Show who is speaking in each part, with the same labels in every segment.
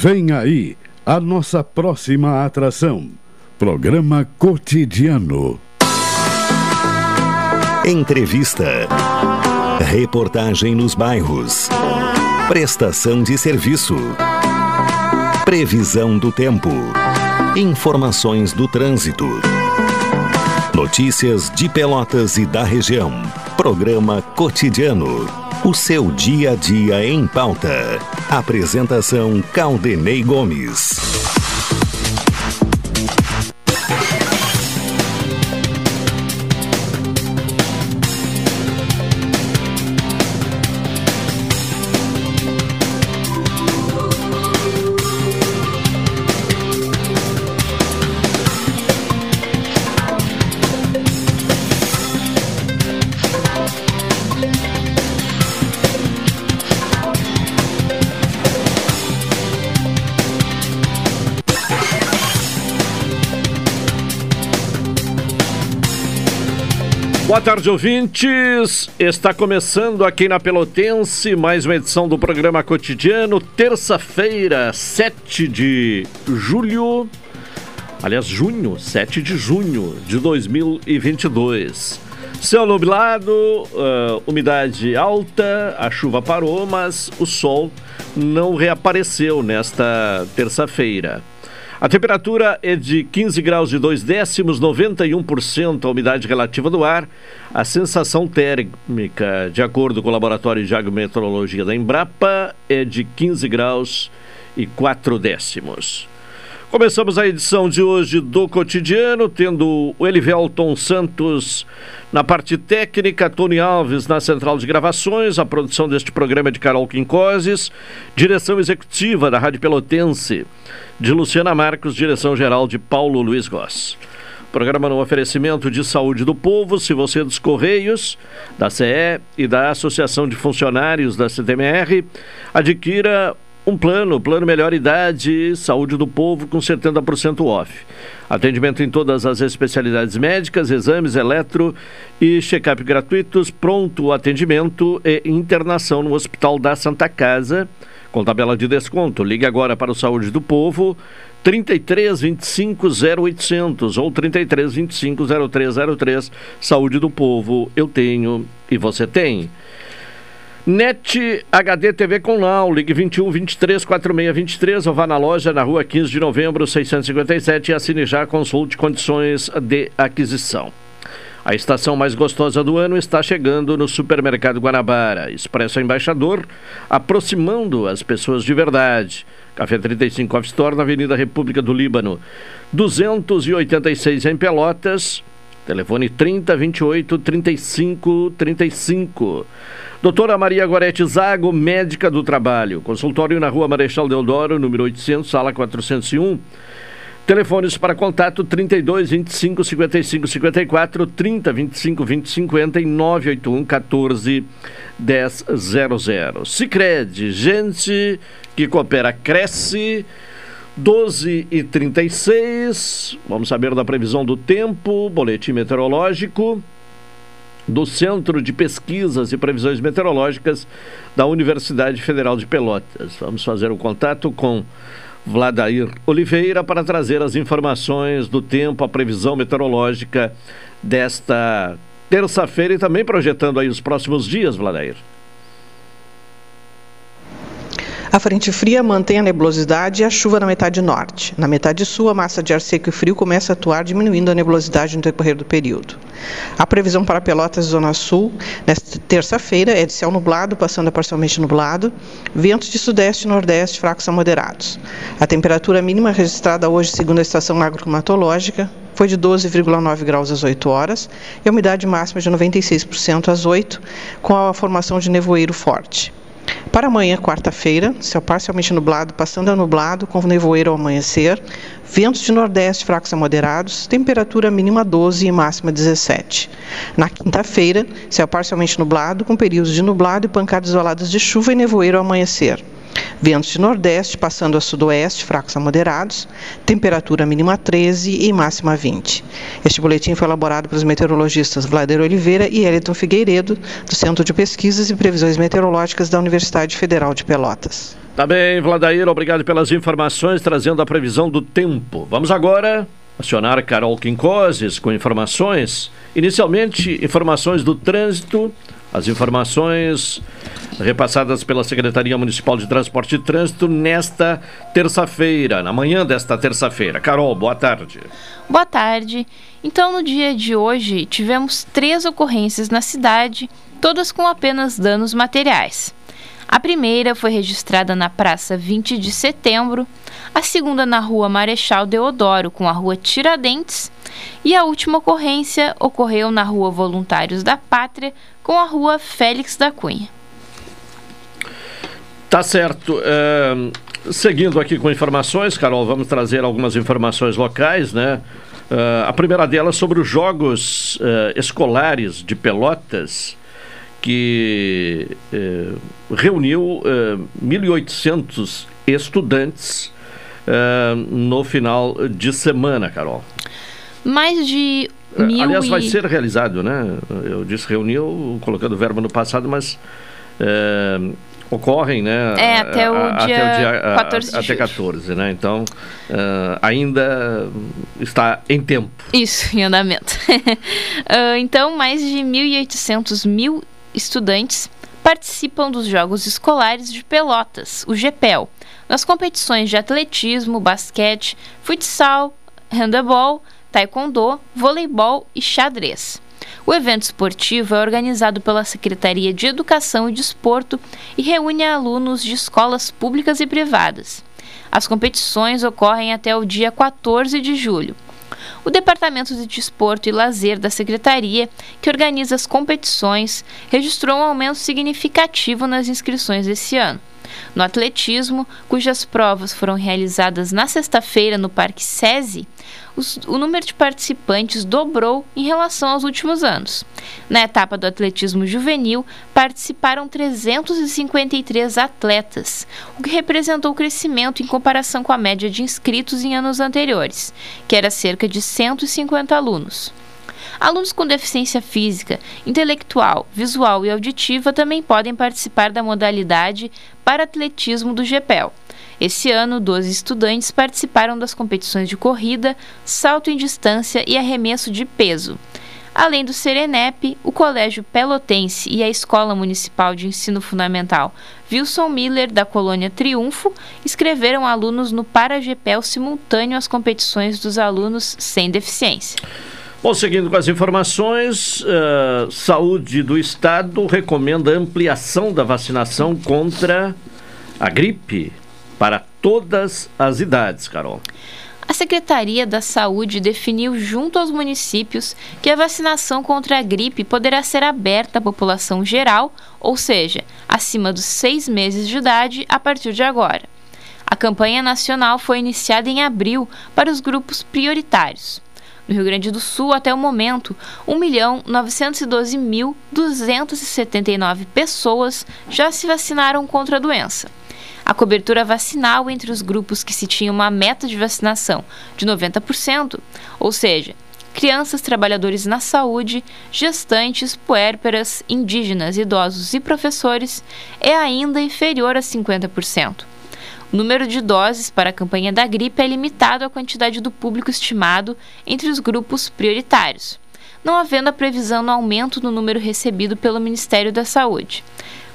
Speaker 1: Vem aí a nossa próxima atração. Programa Cotidiano.
Speaker 2: Entrevista. Reportagem nos bairros. Prestação de serviço. Previsão do tempo. Informações do trânsito. Notícias de Pelotas e da região. Programa Cotidiano. O seu dia a dia em pauta. Apresentação Caldenei Gomes.
Speaker 3: Boa tarde, ouvintes. Está começando aqui na Pelotense mais uma edição do programa cotidiano, terça-feira, 7 de julho. Aliás, junho, 7 de junho de 2022. Céu nublado, uh, umidade alta, a chuva parou, mas o sol não reapareceu nesta terça-feira. A temperatura é de 15 graus e 2 décimos, 91% a umidade relativa do ar. A sensação térmica, de acordo com o Laboratório de Agrometeorologia da Embrapa, é de 15 graus e 4 décimos. Começamos a edição de hoje do Cotidiano, tendo o Elivelton Santos na parte técnica, Tony Alves na central de gravações, a produção deste programa é de Carol Quincoses, direção executiva da Rádio Pelotense de Luciana Marcos, direção-geral de Paulo Luiz Goss. Programa no oferecimento de saúde do povo, se você é dos Correios, da CE e da Associação de Funcionários da CTMR, adquira um plano, plano melhor idade, saúde do povo com 70% off. Atendimento em todas as especialidades médicas, exames, eletro e check-up gratuitos, pronto atendimento e internação no Hospital da Santa Casa com tabela de desconto. Ligue agora para o Saúde do Povo 33 25 0800 ou 33 25 0303. Saúde do Povo, eu tenho e você tem. NET HD TV com Now, ligue 21 23 46 23 ou vá na loja na rua 15 de novembro 657 e assine já consulte condições de aquisição. A estação mais gostosa do ano está chegando no Supermercado Guanabara. Expresso Embaixador, aproximando as pessoas de verdade. Café 35 Off Store na Avenida República do Líbano. 286 em Pelotas. Telefone 30 28 35 35. Doutora Maria Gorete Zago, médica do trabalho. Consultório na Rua Marechal Deodoro, número 800, sala 401. Telefones para contato 32 25 55 54 30 25 20 50 e 981 14 10 00. Sicredi, gente que coopera cresce. 12 e 36. Vamos saber da previsão do tempo, boletim meteorológico do Centro de Pesquisas e Previsões Meteorológicas da Universidade Federal de Pelotas. Vamos fazer o contato com Vladair Oliveira para trazer as informações do tempo, a previsão meteorológica desta terça-feira e também projetando aí os próximos dias, Vladair.
Speaker 4: A frente fria mantém a nebulosidade e a chuva na metade norte. Na metade sul, a massa de ar seco e frio começa a atuar, diminuindo a nebulosidade no decorrer do período. A previsão para Pelotas e Zona Sul, nesta terça-feira, é de céu nublado, passando a parcialmente nublado, ventos de sudeste e nordeste fracos a moderados. A temperatura mínima registrada hoje, segundo a estação agroclimatológica, foi de 12,9 graus às 8 horas e a umidade máxima de 96% às 8, com a formação de nevoeiro forte. Para amanhã, quarta-feira, céu parcialmente nublado, passando a nublado, com nevoeiro ao amanhecer, ventos de nordeste fracos a moderados, temperatura mínima 12 e máxima 17. Na quinta-feira, céu parcialmente nublado, com períodos de nublado e pancadas isoladas de chuva e nevoeiro ao amanhecer. Ventos de nordeste passando a sudoeste, fracos a moderados, temperatura mínima 13 e máxima 20. Este boletim foi elaborado pelos meteorologistas Vlader Oliveira e Eliton Figueiredo, do Centro de Pesquisas e Previsões Meteorológicas da Universidade Federal de Pelotas.
Speaker 3: Tá bem, Vladair, obrigado pelas informações, trazendo a previsão do tempo. Vamos agora acionar Carol Quincoses com informações. Inicialmente, informações do trânsito, as informações repassadas pela Secretaria Municipal de Transporte e Trânsito nesta terça-feira, na manhã desta terça-feira. Carol, boa tarde.
Speaker 5: Boa tarde. Então, no dia de hoje, tivemos três ocorrências na cidade, todas com apenas danos materiais. A primeira foi registrada na Praça 20 de Setembro, a segunda na Rua Marechal Deodoro, com a Rua Tiradentes, e a última ocorrência ocorreu na Rua Voluntários da Pátria, com a Rua Félix da Cunha.
Speaker 3: Tá certo. É, seguindo aqui com informações, Carol, vamos trazer algumas informações locais, né? É, a primeira delas sobre os Jogos é, Escolares de Pelotas, que eh, reuniu eh, 1.800 estudantes eh, no final de semana, Carol.
Speaker 5: Mais de mil
Speaker 3: Aliás,
Speaker 5: e...
Speaker 3: vai ser realizado, né? Eu disse reuniu, colocando o verbo no passado, mas ocorrem, né?
Speaker 5: É, até o
Speaker 3: a,
Speaker 5: dia,
Speaker 3: até o dia
Speaker 5: 14 de
Speaker 3: até
Speaker 5: julho.
Speaker 3: 14, né? Então, ainda está em tempo.
Speaker 5: Isso, em andamento. Então, mais de 1.800 mil estudantes participam dos Jogos Escolares de Pelotas, o GEPEL, nas competições de atletismo, basquete, futsal, handebol, taekwondo, voleibol e xadrez. O evento esportivo é organizado pela Secretaria de Educação e Desporto e reúne alunos de escolas públicas e privadas. As competições ocorrem até o dia 14 de julho. O Departamento de Desporto e Lazer da Secretaria, que organiza as competições, registrou um aumento significativo nas inscrições esse ano. No atletismo, cujas provas foram realizadas na sexta-feira no Parque SESI, os, o número de participantes dobrou em relação aos últimos anos. Na etapa do atletismo juvenil, participaram 353 atletas, o que representou crescimento em comparação com a média de inscritos em anos anteriores, que era cerca de 150 alunos. Alunos com deficiência física, intelectual, visual e auditiva também podem participar da modalidade para atletismo do GEPEL. Esse ano, 12 estudantes participaram das competições de corrida, salto em distância e arremesso de peso. Além do Serenep, o Colégio Pelotense e a Escola Municipal de Ensino Fundamental Wilson Miller, da Colônia Triunfo, escreveram alunos no Paragepel simultâneo às competições dos alunos sem deficiência.
Speaker 3: Bom, seguindo com as informações, uh, Saúde do Estado recomenda ampliação da vacinação contra a gripe para todas as idades, Carol.
Speaker 5: A Secretaria da Saúde definiu junto aos municípios que a vacinação contra a gripe poderá ser aberta à população geral, ou seja, acima dos seis meses de idade, a partir de agora. A campanha nacional foi iniciada em abril para os grupos prioritários. No Rio Grande do Sul, até o momento, 1.912.279 pessoas já se vacinaram contra a doença. A cobertura vacinal entre os grupos que se tinha uma meta de vacinação de 90%, ou seja, crianças, trabalhadores na saúde, gestantes, puérperas, indígenas, idosos e professores, é ainda inferior a 50%. O número de doses para a campanha da gripe é limitado à quantidade do público estimado entre os grupos prioritários, não havendo a previsão no aumento no número recebido pelo Ministério da Saúde.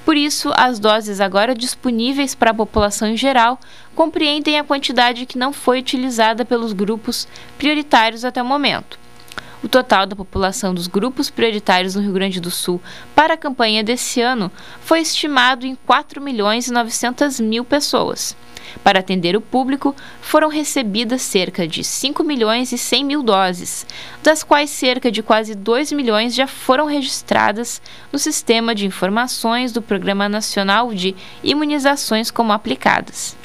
Speaker 5: Por isso, as doses agora disponíveis para a população em geral compreendem a quantidade que não foi utilizada pelos grupos prioritários até o momento. O total da população dos grupos prioritários no Rio Grande do Sul para a campanha desse ano foi estimado em 4 milhões e 900 mil pessoas. Para atender o público, foram recebidas cerca de 5 milhões e 100 mil doses, das quais cerca de quase 2 milhões já foram registradas no Sistema de Informações do Programa Nacional de Imunizações como aplicadas.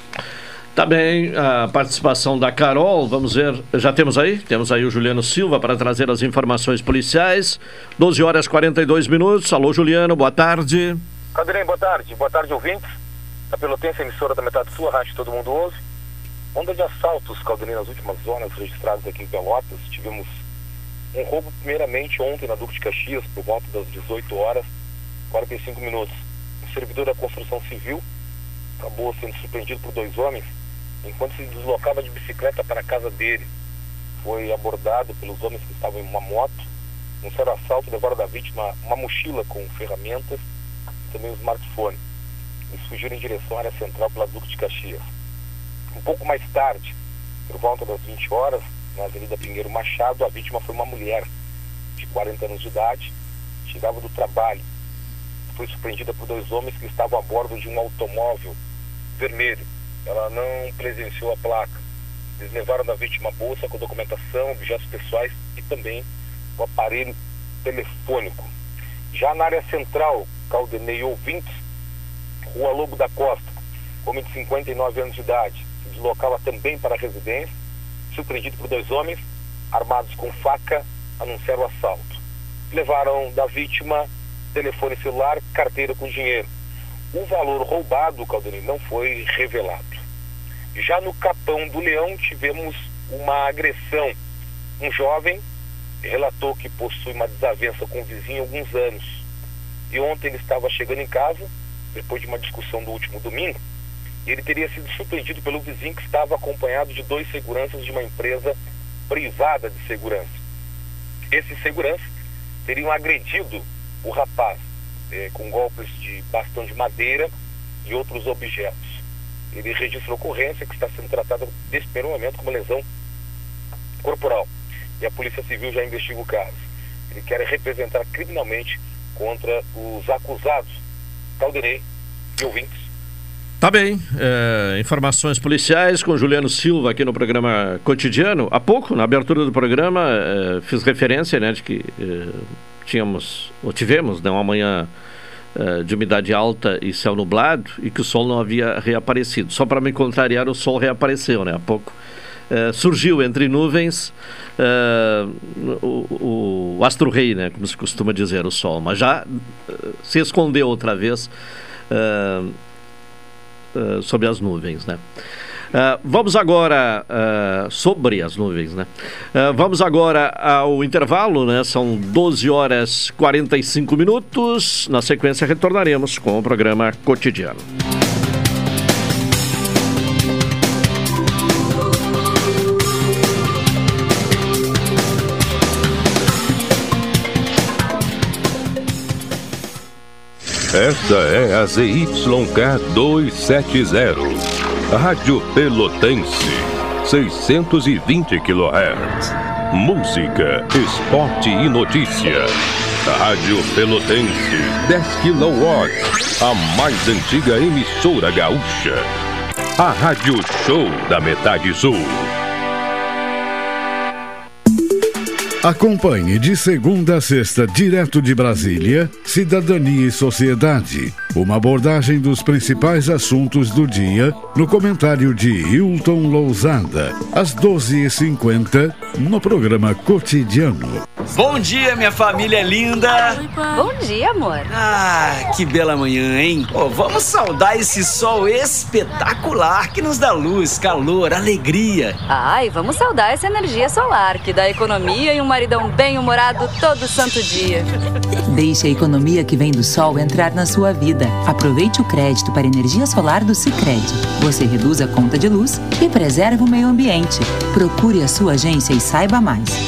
Speaker 3: Tá bem, a participação da Carol, vamos ver, já temos aí? Temos aí o Juliano Silva para trazer as informações policiais. 12 horas e 42 minutos. Alô, Juliano, boa tarde.
Speaker 6: Cadrem, boa tarde. Boa tarde, ouvintes. Da Pelotense, emissora da Metade Sul, a Rádio Todo Mundo ouve. Onda de assaltos, Caldenei, nas últimas zonas registradas aqui em Pelotas. Tivemos um roubo, primeiramente, ontem na Duque de Caxias, por volta das 18 horas 45 minutos. Um servidor da construção civil acabou sendo surpreendido por dois homens enquanto se deslocava de bicicleta para a casa dele. Foi abordado pelos homens que estavam em uma moto. Um sério assalto levaram da vítima uma mochila com ferramentas e também um smartphone. Eles fugiram em direção à área central pela Duque de Caxias. Um pouco mais tarde, por volta das 20 horas, na Avenida Pinheiro Machado, a vítima foi uma mulher de 40 anos de idade, chegava do trabalho. Foi surpreendida por dois homens que estavam a bordo de um automóvel vermelho. Ela não presenciou a placa. Eles levaram da vítima bolsa com documentação, objetos pessoais e também o aparelho telefônico. Já na área central, Caldenei ouvintes, Rua Lobo da Costa, homem de 59 anos de idade, se deslocava também para a residência, surpreendido por dois homens armados com faca, anunciaram o assalto. Levaram da vítima telefone celular, carteira com dinheiro. O valor roubado, Caldenei, não foi revelado. Já no Capão do Leão tivemos uma agressão. Um jovem relatou que possui uma desavença com o vizinho há alguns anos. E ontem ele estava chegando em casa, depois de uma discussão do último domingo, e ele teria sido surpreendido pelo vizinho que estava acompanhado de dois seguranças de uma empresa privada de segurança. Esses seguranças teriam agredido o rapaz eh, com golpes de bastão de madeira e outros objetos. Ele registrou ocorrência que está sendo tratada nesse primeiro momento como lesão corporal. E a Polícia Civil já investiga o caso. Ele quer representar criminalmente contra os acusados. Calderei e ouvintes.
Speaker 3: Tá bem. É, informações policiais com Juliano Silva aqui no programa cotidiano. Há pouco, na abertura do programa, é, fiz referência né, de que é, tínhamos, ou tivemos, né, uma manhã uh, de umidade alta e céu nublado e que o sol não havia reaparecido. Só para me contrariar, o sol reapareceu, né? Há pouco. Uh, surgiu entre nuvens uh, o, o, astro rei, né, como se costuma dizer, o sol, mas já uh, se escondeu outra vez sob as nuvens, né? Uh, vamos agora uh, sobre as nuvens, né? Uh, vamos agora ao intervalo, né? São 12 horas 45 minutos. Na sequência retornaremos com o programa cotidiano.
Speaker 7: Esta é a ZYK 270 Rádio Pelotense, 620 kHz. Música, esporte e notícia. Rádio Pelotense, 10 kW. A mais antiga emissora gaúcha. A Rádio Show da Metade Sul.
Speaker 1: Acompanhe de segunda a sexta, direto de Brasília, Cidadania e Sociedade. Uma abordagem dos principais assuntos do dia no comentário de Hilton Lousada, às 12h50, no programa Cotidiano.
Speaker 8: Bom dia, minha família linda!
Speaker 9: Bom dia, amor!
Speaker 8: Ah, que bela manhã, hein? Oh, vamos saudar esse sol espetacular que nos dá luz, calor, alegria.
Speaker 9: Ai, vamos saudar essa energia solar que dá economia e um maridão bem-humorado todo santo dia.
Speaker 10: Deixe a economia que vem do sol entrar na sua vida. Aproveite o crédito para energia solar do Sicredi. Você reduz a conta de luz e preserva o meio ambiente. Procure a sua agência e saiba mais.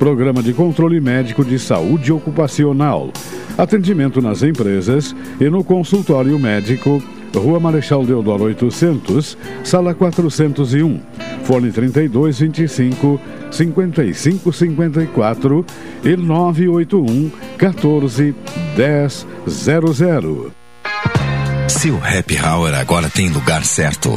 Speaker 1: Programa de Controle Médico de Saúde Ocupacional. Atendimento nas empresas e no consultório médico Rua Marechal Deodoro 800, Sala 401, Fone 3225 5554 e 981 14 1000.
Speaker 11: Seu happy hour agora tem lugar certo.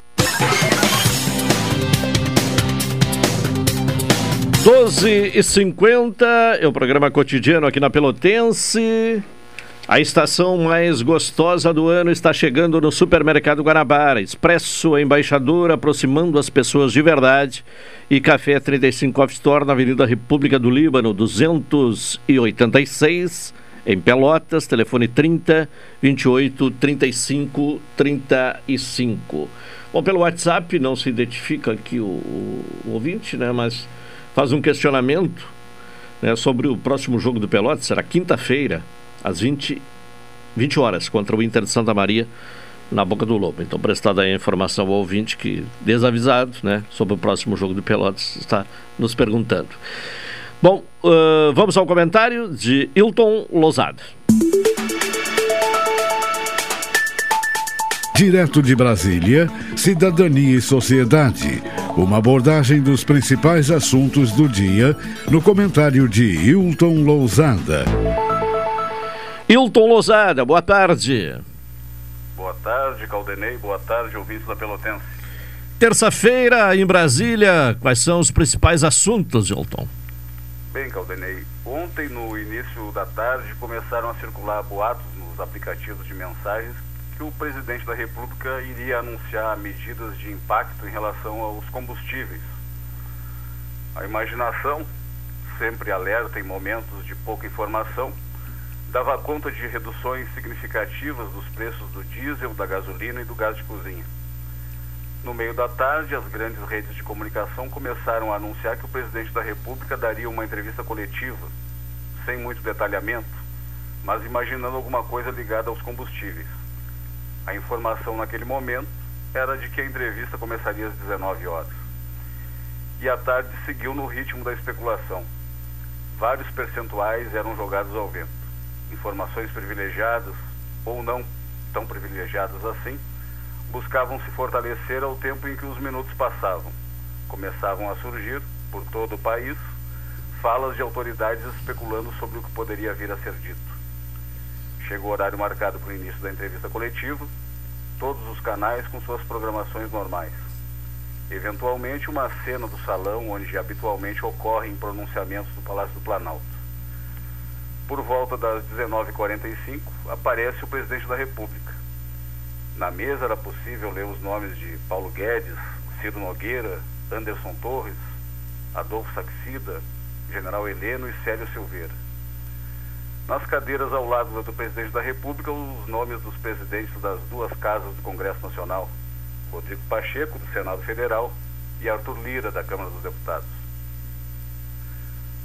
Speaker 3: 12 e 50 é o programa cotidiano aqui na Pelotense. A estação mais gostosa do ano está chegando no Supermercado Guanabara. Expresso Embaixador, aproximando as pessoas de verdade. E Café 35 Off Store na Avenida República do Líbano, 286, em Pelotas. Telefone 30 28 35 35. Bom, pelo WhatsApp não se identifica aqui o, o, o ouvinte, né? Mas faz um questionamento né, sobre o próximo jogo do Pelotas. Será quinta-feira, às 20, 20 horas, contra o Inter de Santa Maria, na Boca do Lobo. Então, prestada aí a informação ao ouvinte que, desavisado né, sobre o próximo jogo do Pelotas, está nos perguntando. Bom, uh, vamos ao comentário de Hilton Lozada.
Speaker 1: Direto de Brasília, Cidadania e Sociedade. Uma abordagem dos principais assuntos do dia no comentário de Hilton Lousada.
Speaker 3: Hilton Lousada, boa tarde.
Speaker 12: Boa tarde, Caldenei. Boa tarde, ouvintes da Pelotense.
Speaker 3: Terça-feira em Brasília, quais são os principais assuntos, Hilton?
Speaker 12: Bem, Caldenei, ontem no início da tarde começaram a circular boatos nos aplicativos de mensagens que o presidente da República iria anunciar medidas de impacto em relação aos combustíveis. A imaginação, sempre alerta em momentos de pouca informação, dava conta de reduções significativas dos preços do diesel, da gasolina e do gás de cozinha. No meio da tarde, as grandes redes de comunicação começaram a anunciar que o presidente da República daria uma entrevista coletiva, sem muito detalhamento, mas imaginando alguma coisa ligada aos combustíveis. A informação naquele momento era de que a entrevista começaria às 19 horas. E a tarde seguiu no ritmo da especulação. Vários percentuais eram jogados ao vento. Informações privilegiadas, ou não tão privilegiadas assim, buscavam se fortalecer ao tempo em que os minutos passavam. Começavam a surgir, por todo o país, falas de autoridades especulando sobre o que poderia vir a ser dito. Chegou o horário marcado para o início da entrevista coletiva, todos os canais com suas programações normais. Eventualmente, uma cena do salão onde habitualmente ocorrem pronunciamentos do Palácio do Planalto. Por volta das 19h45, aparece o presidente da República. Na mesa era possível ler os nomes de Paulo Guedes, Ciro Nogueira, Anderson Torres, Adolfo Saxida, General Heleno e Célio Silveira. Nas cadeiras ao lado do presidente da República, os nomes dos presidentes das duas casas do Congresso Nacional, Rodrigo Pacheco, do Senado Federal, e Arthur Lira, da Câmara dos Deputados.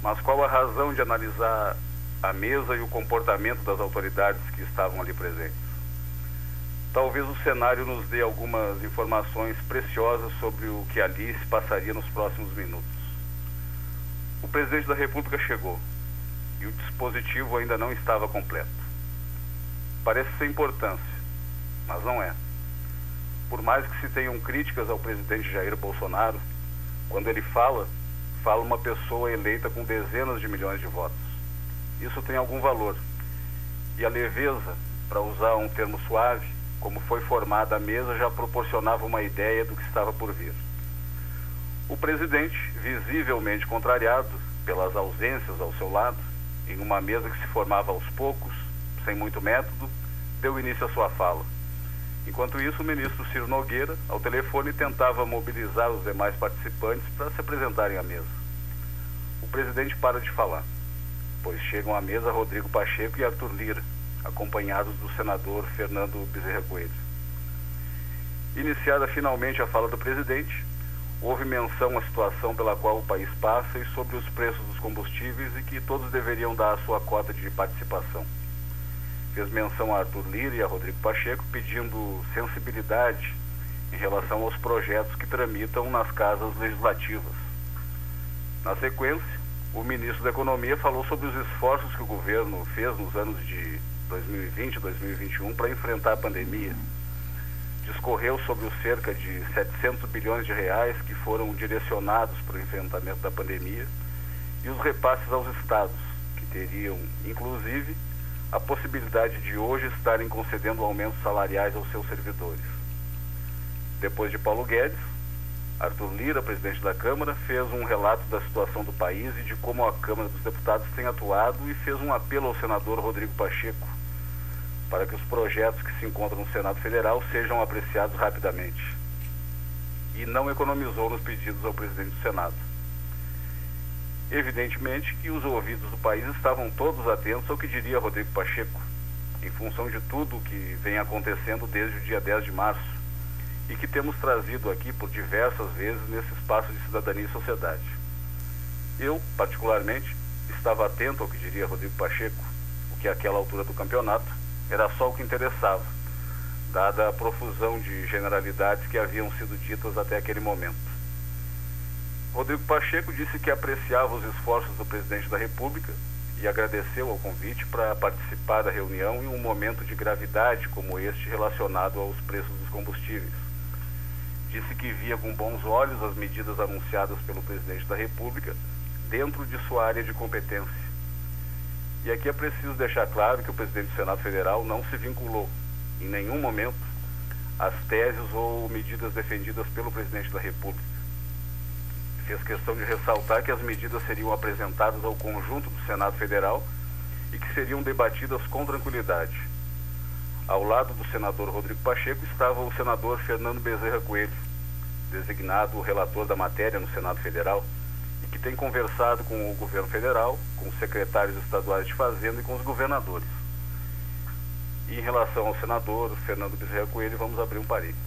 Speaker 12: Mas qual a razão de analisar a mesa e o comportamento das autoridades que estavam ali presentes? Talvez o cenário nos dê algumas informações preciosas sobre o que ali se passaria nos próximos minutos. O presidente da República chegou e o dispositivo ainda não estava completo. Parece ser importância, mas não é. Por mais que se tenham críticas ao presidente Jair Bolsonaro, quando ele fala, fala uma pessoa eleita com dezenas de milhões de votos. Isso tem algum valor. E a leveza, para usar um termo suave, como foi formada a mesa, já proporcionava uma ideia do que estava por vir. O presidente, visivelmente contrariado pelas ausências ao seu lado, em uma mesa que se formava aos poucos, sem muito método, deu início à sua fala. Enquanto isso, o ministro Ciro Nogueira, ao telefone, tentava mobilizar os demais participantes para se apresentarem à mesa. O presidente para de falar, pois chegam à mesa Rodrigo Pacheco e Arthur Lira, acompanhados do senador Fernando Bezerra Coelho. Iniciada finalmente a fala do presidente, houve menção à situação pela qual o país passa e sobre os preços dos combustíveis e que todos deveriam dar a sua cota de participação. Fez menção a Arthur Lira e a Rodrigo Pacheco pedindo sensibilidade em relação aos projetos que tramitam nas casas legislativas. Na sequência, o ministro da Economia falou sobre os esforços que o governo fez nos anos de 2020 e 2021 para enfrentar a pandemia. Discorreu sobre os cerca de 700 bilhões de reais que foram direcionados para o enfrentamento da pandemia e os repasses aos estados, que teriam, inclusive, a possibilidade de hoje estarem concedendo aumentos salariais aos seus servidores. Depois de Paulo Guedes, Arthur Lira, presidente da Câmara, fez um relato da situação do país e de como a Câmara dos Deputados tem atuado e fez um apelo ao senador Rodrigo Pacheco para que os projetos que se encontram no Senado Federal sejam apreciados rapidamente. E não economizou nos pedidos ao presidente do Senado. Evidentemente que os ouvidos do país estavam todos atentos ao que diria Rodrigo Pacheco, em função de tudo o que vem acontecendo desde o dia 10 de março e que temos trazido aqui por diversas vezes nesse espaço de cidadania e sociedade. Eu, particularmente, estava atento ao que diria Rodrigo Pacheco, o que àquela altura do campeonato era só o que interessava, dada a profusão de generalidades que haviam sido ditas até aquele momento. Rodrigo Pacheco disse que apreciava os esforços do presidente da República e agradeceu ao convite para participar da reunião em um momento de gravidade como este relacionado aos preços dos combustíveis. Disse que via com bons olhos as medidas anunciadas pelo presidente da República dentro de sua área de competência e aqui é preciso deixar claro que o presidente do Senado Federal não se vinculou, em nenhum momento, às teses ou medidas defendidas pelo presidente da República. Fez questão de ressaltar que as medidas seriam apresentadas ao conjunto do Senado Federal e que seriam debatidas com tranquilidade. Ao lado do senador Rodrigo Pacheco estava o senador Fernando Bezerra Coelho, designado relator da matéria no Senado Federal tem conversado com o governo federal, com os secretários estaduais de Fazenda e com os governadores. E em relação ao senador Fernando Bezerra Coelho, vamos abrir um parênteses.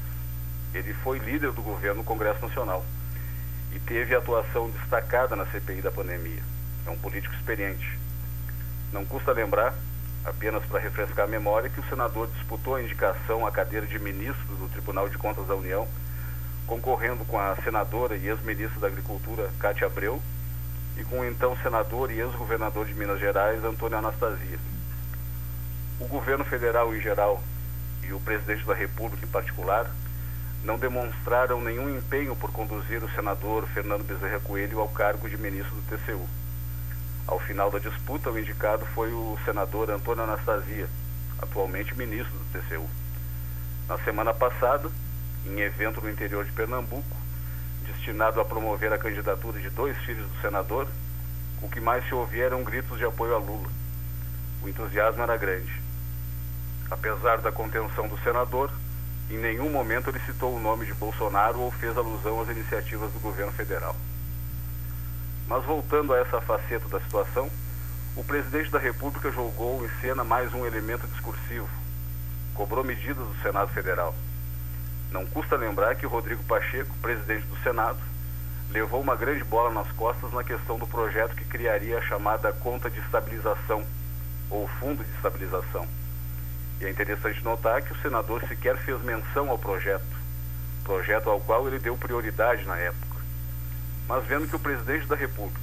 Speaker 12: Ele foi líder do governo no Congresso Nacional e teve atuação destacada na CPI da pandemia. É um político experiente. Não custa lembrar, apenas para refrescar a memória, que o senador disputou a indicação à cadeira de ministro do Tribunal de Contas da União concorrendo com a senadora e ex-ministra da Agricultura, Cátia Abreu, e com o então senador e ex-governador de Minas Gerais, Antônio Anastasia. O governo federal em geral e o presidente da República em particular não demonstraram nenhum empenho por conduzir o senador Fernando Bezerra Coelho ao cargo de ministro do TCU. Ao final da disputa, o indicado foi o senador Antônio Anastasia, atualmente ministro do TCU. Na semana passada, em evento no interior de Pernambuco, destinado a promover a candidatura de dois filhos do senador, o que mais se ouvia eram gritos de apoio a Lula. O entusiasmo era grande. Apesar da contenção do senador, em nenhum momento ele citou o nome de Bolsonaro ou fez alusão às iniciativas do governo federal. Mas voltando a essa faceta da situação, o presidente da República jogou em cena mais um elemento discursivo. Cobrou medidas do Senado Federal. Não custa lembrar que Rodrigo Pacheco, presidente do Senado, levou uma grande bola nas costas na questão do projeto que criaria a chamada conta de estabilização, ou fundo de estabilização. E é interessante notar que o senador sequer fez menção ao projeto, projeto ao qual ele deu prioridade na época. Mas vendo que o presidente da República,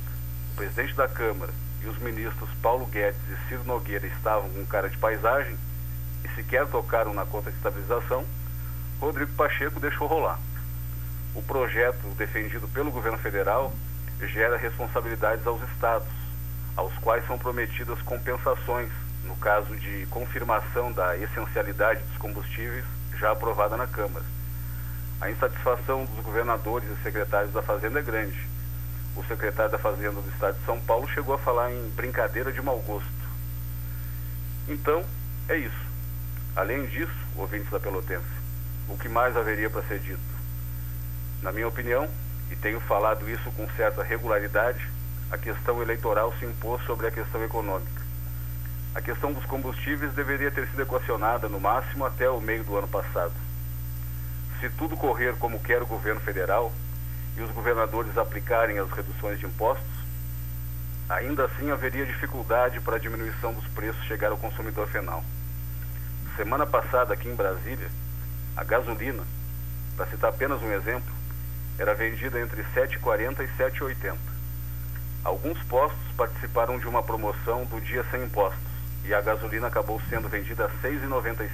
Speaker 12: o presidente da Câmara e os ministros Paulo Guedes e Ciro Nogueira estavam com cara de paisagem e sequer tocaram na conta de estabilização, Rodrigo Pacheco deixou rolar. O projeto defendido pelo governo federal gera responsabilidades aos estados, aos quais são prometidas compensações no caso de confirmação da essencialidade dos combustíveis já aprovada na Câmara. A insatisfação dos governadores e secretários da Fazenda é grande. O secretário da Fazenda do Estado de São Paulo chegou a falar em brincadeira de mau gosto. Então, é isso. Além disso, ouvintes da Pelotense, o que mais haveria para ser dito? Na minha opinião, e tenho falado isso com certa regularidade, a questão eleitoral se impôs sobre a questão econômica. A questão dos combustíveis deveria ter sido equacionada no máximo até o meio do ano passado. Se tudo correr como quer o governo federal e os governadores aplicarem as reduções de impostos, ainda assim haveria dificuldade para a diminuição dos preços chegar ao consumidor final. Semana passada, aqui em Brasília, a gasolina, para citar apenas um exemplo, era vendida entre 7,40 e 7,80. Alguns postos participaram de uma promoção do dia sem impostos e a gasolina acabou sendo vendida a R$ 6,95.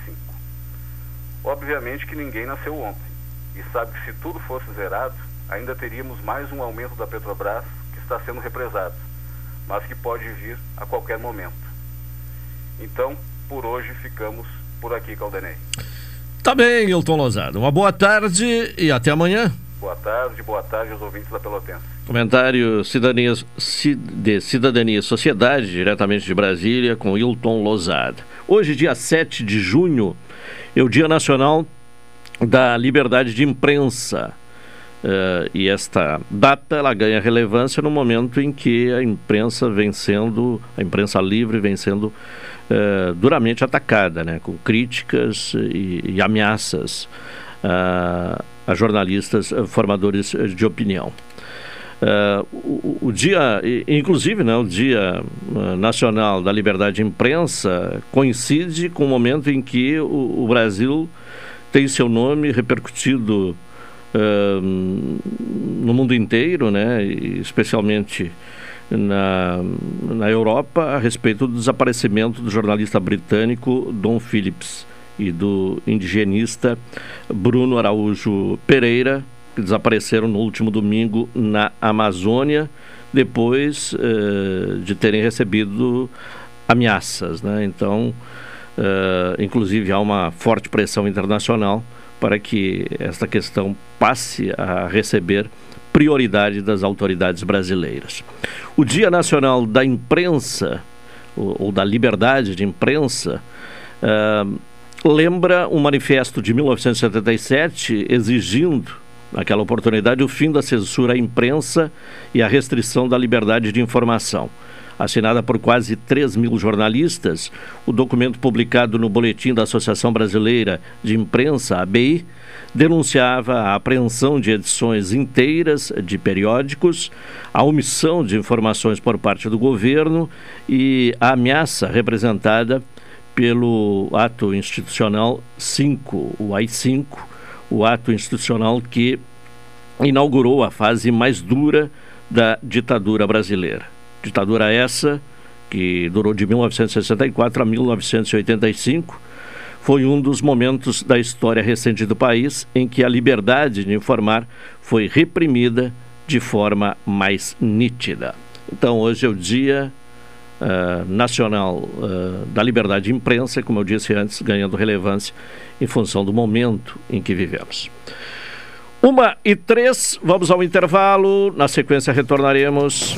Speaker 12: Obviamente que ninguém nasceu ontem e sabe que se tudo fosse zerado, ainda teríamos mais um aumento da Petrobras que está sendo represado, mas que pode vir a qualquer momento. Então, por hoje ficamos por aqui, Caldenei.
Speaker 3: Tá bem, Hilton Lozado. Uma boa tarde e até amanhã.
Speaker 12: Boa tarde, boa tarde aos ouvintes da Pelotense.
Speaker 3: Comentário cidadania, de Cidadania e Sociedade, diretamente de Brasília, com Hilton Lozada. Hoje, dia 7 de junho, é o Dia Nacional da Liberdade de Imprensa. Uh, e esta data ela ganha relevância no momento em que a imprensa vem sendo, a imprensa livre vem sendo uh, duramente atacada, né, com críticas e, e ameaças. Uh, a jornalistas uh, formadores uh, de opinião. O, o, dia, inclusive, né, o Dia Nacional da Liberdade de Imprensa coincide com o momento em que o, o Brasil tem seu nome repercutido no mundo inteiro, né, especialmente na, na Europa, a respeito do desaparecimento do jornalista britânico Don Phillips e do indigenista Bruno Araújo Pereira, que desapareceram no último domingo na Amazônia, depois eh, de terem recebido ameaças. Né? Então, eh, inclusive, há uma forte pressão internacional para que esta questão passe a receber prioridade das autoridades brasileiras. O Dia Nacional da Imprensa, ou, ou da Liberdade de Imprensa, uh, lembra um manifesto de 1977 exigindo, naquela oportunidade, o fim da censura à imprensa e a restrição da liberdade de informação. Assinada por quase 3 mil jornalistas, o documento publicado no Boletim da Associação Brasileira de Imprensa, ABI, denunciava a apreensão de edições inteiras de periódicos, a omissão de informações por parte do governo e a ameaça representada pelo ato institucional 5, o AI-5, o ato institucional que inaugurou a fase mais dura da ditadura brasileira. Ditadura essa que durou de 1964 a 1985, foi um dos momentos da história recente do país em que a liberdade de informar foi reprimida de forma mais nítida. Então, hoje é o dia uh, Nacional uh, da Liberdade de Imprensa, como eu disse antes, ganhando relevância em função do momento em que vivemos. Uma e três, vamos ao intervalo, na sequência retornaremos.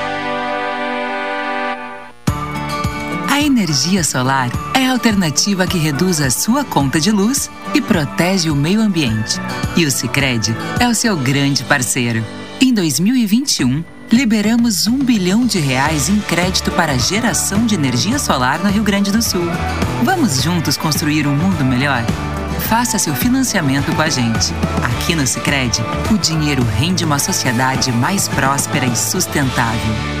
Speaker 10: A energia solar é a alternativa que reduz a sua conta de luz e protege o meio ambiente. E o Sicredi é o seu grande parceiro. Em 2021, liberamos um bilhão de reais em crédito para geração de energia solar no Rio Grande do Sul. Vamos juntos construir um mundo melhor? Faça seu financiamento com a gente. Aqui no Sicredi, o dinheiro rende uma sociedade mais próspera e sustentável.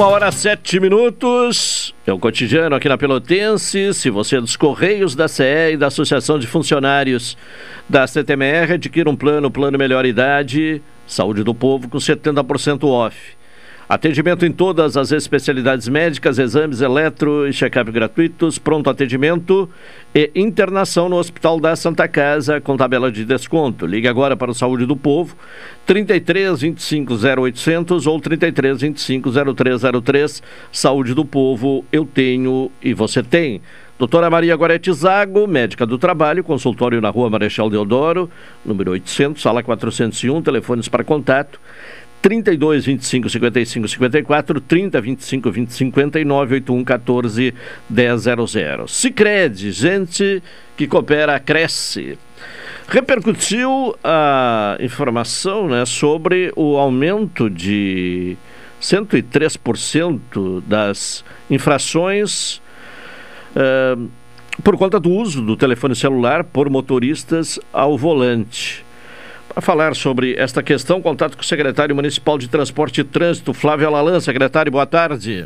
Speaker 3: Uma hora sete minutos. É o cotidiano aqui na Pelotense. Se você é dos Correios da CE e da Associação de Funcionários da CTMR, adquira um plano, plano melhor idade, saúde do povo com 70% off. Atendimento em todas as especialidades médicas, exames eletro e check-up gratuitos, pronto atendimento e internação no Hospital da Santa Casa com tabela de desconto. Ligue agora para o Saúde do Povo, 33 25 0800 ou 33 25 0303. Saúde do Povo, eu tenho e você tem. Doutora Maria Gorete Zago, médica do trabalho, consultório na rua Marechal Deodoro, número 800, sala 401, telefones para contato 32 25 55 54 30 25 20 59 81 14 100. Sicredi, gente que coopera cresce. Repercutiu a informação né, sobre o aumento de 103% das infrações uh, por conta do uso do telefone celular por motoristas ao volante. Para falar sobre esta questão, contato com o secretário municipal de Transporte e Trânsito, Flávio Alalan. Secretário, boa tarde.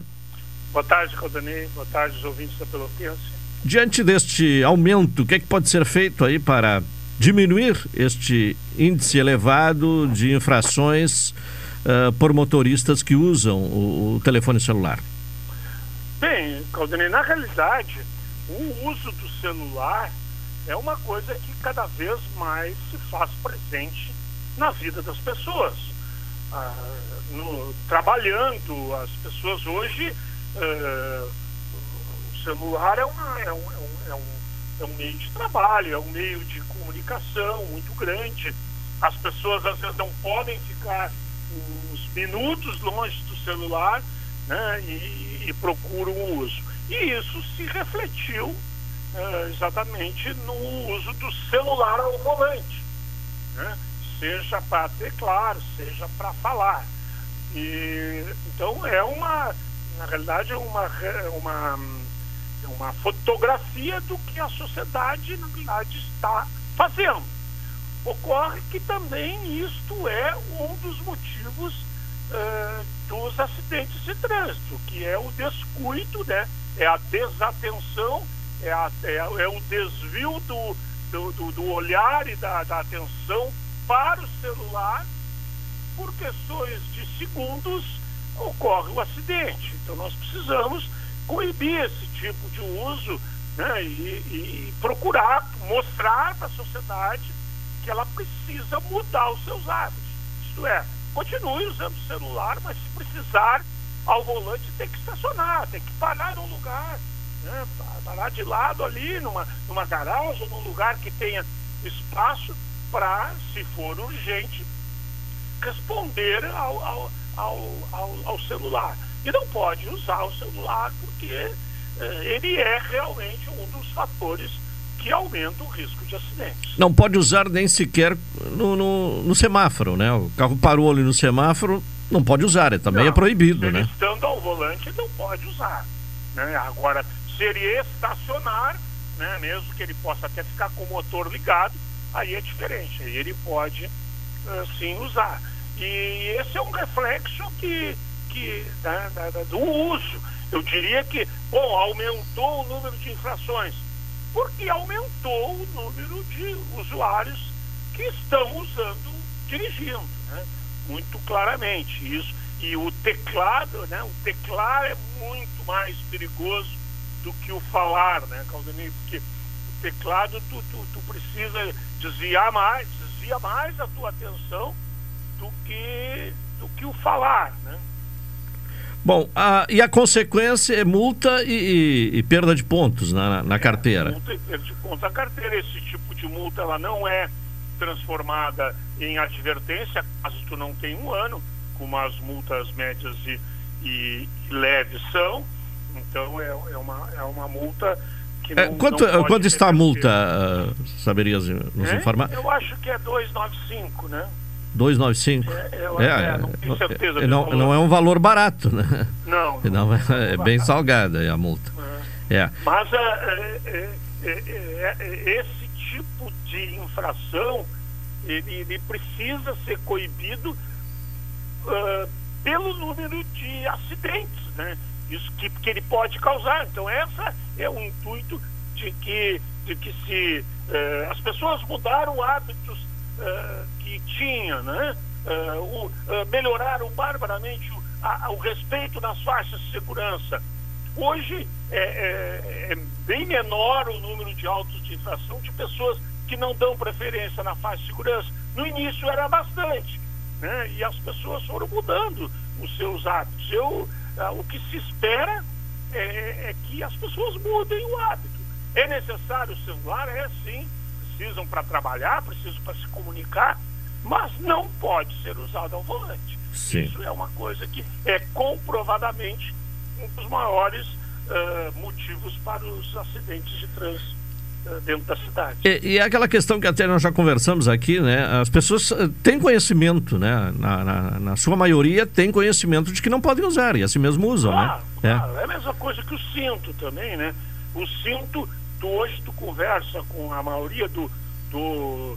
Speaker 13: Boa tarde, Caldanei. Boa tarde, os ouvintes da Pelotense.
Speaker 3: Diante deste aumento, o que, é que pode ser feito aí para diminuir este índice elevado de infrações uh, por motoristas que usam o, o telefone celular?
Speaker 13: Bem, Caldanei, na realidade, o uso do celular é uma coisa que cada vez mais se faz presente na vida das pessoas. Ah, no, trabalhando, as pessoas hoje, ah, o celular é, uma, é, um, é, um, é um meio de trabalho, é um meio de comunicação muito grande. As pessoas às vezes não podem ficar uns minutos longe do celular né, e, e procuram o uso. E isso se refletiu é, exatamente no uso do celular ao volante, né? seja para teclar, seja para falar. E, então é uma, na realidade, uma, uma, uma fotografia do que a sociedade, na verdade, está fazendo. Ocorre que também isto é um dos motivos uh, dos acidentes de trânsito, que é o descuido, né? é a desatenção é, a, é, é o desvio do, do, do, do olhar e da, da atenção para o celular, por questões de segundos ocorre o acidente. Então nós precisamos coibir esse tipo de uso né, e, e procurar mostrar para a sociedade que ela precisa mudar os seus hábitos. Isto é, continue usando o celular, mas se precisar ao volante tem que estacionar, tem que parar num lugar né, parar de lado ali numa, numa garagem, num lugar que tenha espaço para, se for urgente, responder ao, ao, ao, ao, celular. E não pode usar o celular porque eh, ele é realmente um dos fatores que aumenta o risco de acidentes.
Speaker 3: Não pode usar nem sequer no, no, no semáforo, né? O carro parou ali no semáforo, não pode usar, é, também é não, é proibido,
Speaker 13: ele
Speaker 3: né?
Speaker 13: Estando ao volante, não pode usar. Né? Agora, se ele estacionar, né, mesmo que ele possa até ficar com o motor ligado, aí é diferente, aí ele pode uh, sim usar. E esse é um reflexo que, que né, do uso. Eu diria que, bom, aumentou o número de infrações, porque aumentou o número de usuários que estão usando, dirigindo, né? muito claramente. Isso. E o teclado, né? o teclar é muito mais perigoso do que o falar, né, Caldenir? Porque o teclado tu, tu, tu, precisa desviar mais, desvia mais a tua atenção do que, do que o falar, né?
Speaker 3: Bom, a, e a consequência é multa e, e, e perda de pontos na, na é, carteira.
Speaker 13: Multa e perda de pontos. A carteira, esse tipo de multa, ela não é transformada em advertência, caso tu não tenha um ano, como as multas médias e, e leves são, então é, é, uma, é uma multa que é, não,
Speaker 3: quanto,
Speaker 13: não
Speaker 3: quanto está a multa, uh, saberias nos é? informar?
Speaker 13: Eu acho que é 295, né?
Speaker 3: 295? É, eu, é, é, não tenho certeza. É, não, não é um valor barato, né?
Speaker 13: Não.
Speaker 3: não, não é, é bem salgada a multa. É.
Speaker 13: Mas esse tipo de infração, ele, ele precisa ser coibido uh, pelo número de acidentes, né? Isso que, que ele pode causar. Então, essa é o intuito de que, de que se eh, as pessoas mudaram hábitos eh, que tinham, né? Uh, o, uh, melhoraram barbaramente a, o respeito nas faixas de segurança. Hoje é, é, é, bem menor o número de autos de infração de pessoas que não dão preferência na faixa de segurança. No início era bastante, né? E as pessoas foram mudando os seus hábitos. Eu, o que se espera é, é que as pessoas mudem o hábito. É necessário o celular? É sim. Precisam para trabalhar, precisam para se comunicar, mas não pode ser usado ao volante. Sim. Isso é uma coisa que é comprovadamente um dos maiores uh, motivos para os acidentes de trânsito dentro da cidade.
Speaker 3: E, e, aquela questão que até nós já conversamos aqui, né? As pessoas têm conhecimento, né? Na, na, na sua maioria têm conhecimento de que não podem usar e assim mesmo usam,
Speaker 13: claro,
Speaker 3: né?
Speaker 13: Claro. É. é a mesma coisa que o cinto também, né? O cinto, tu, hoje tu conversa com a maioria do, do,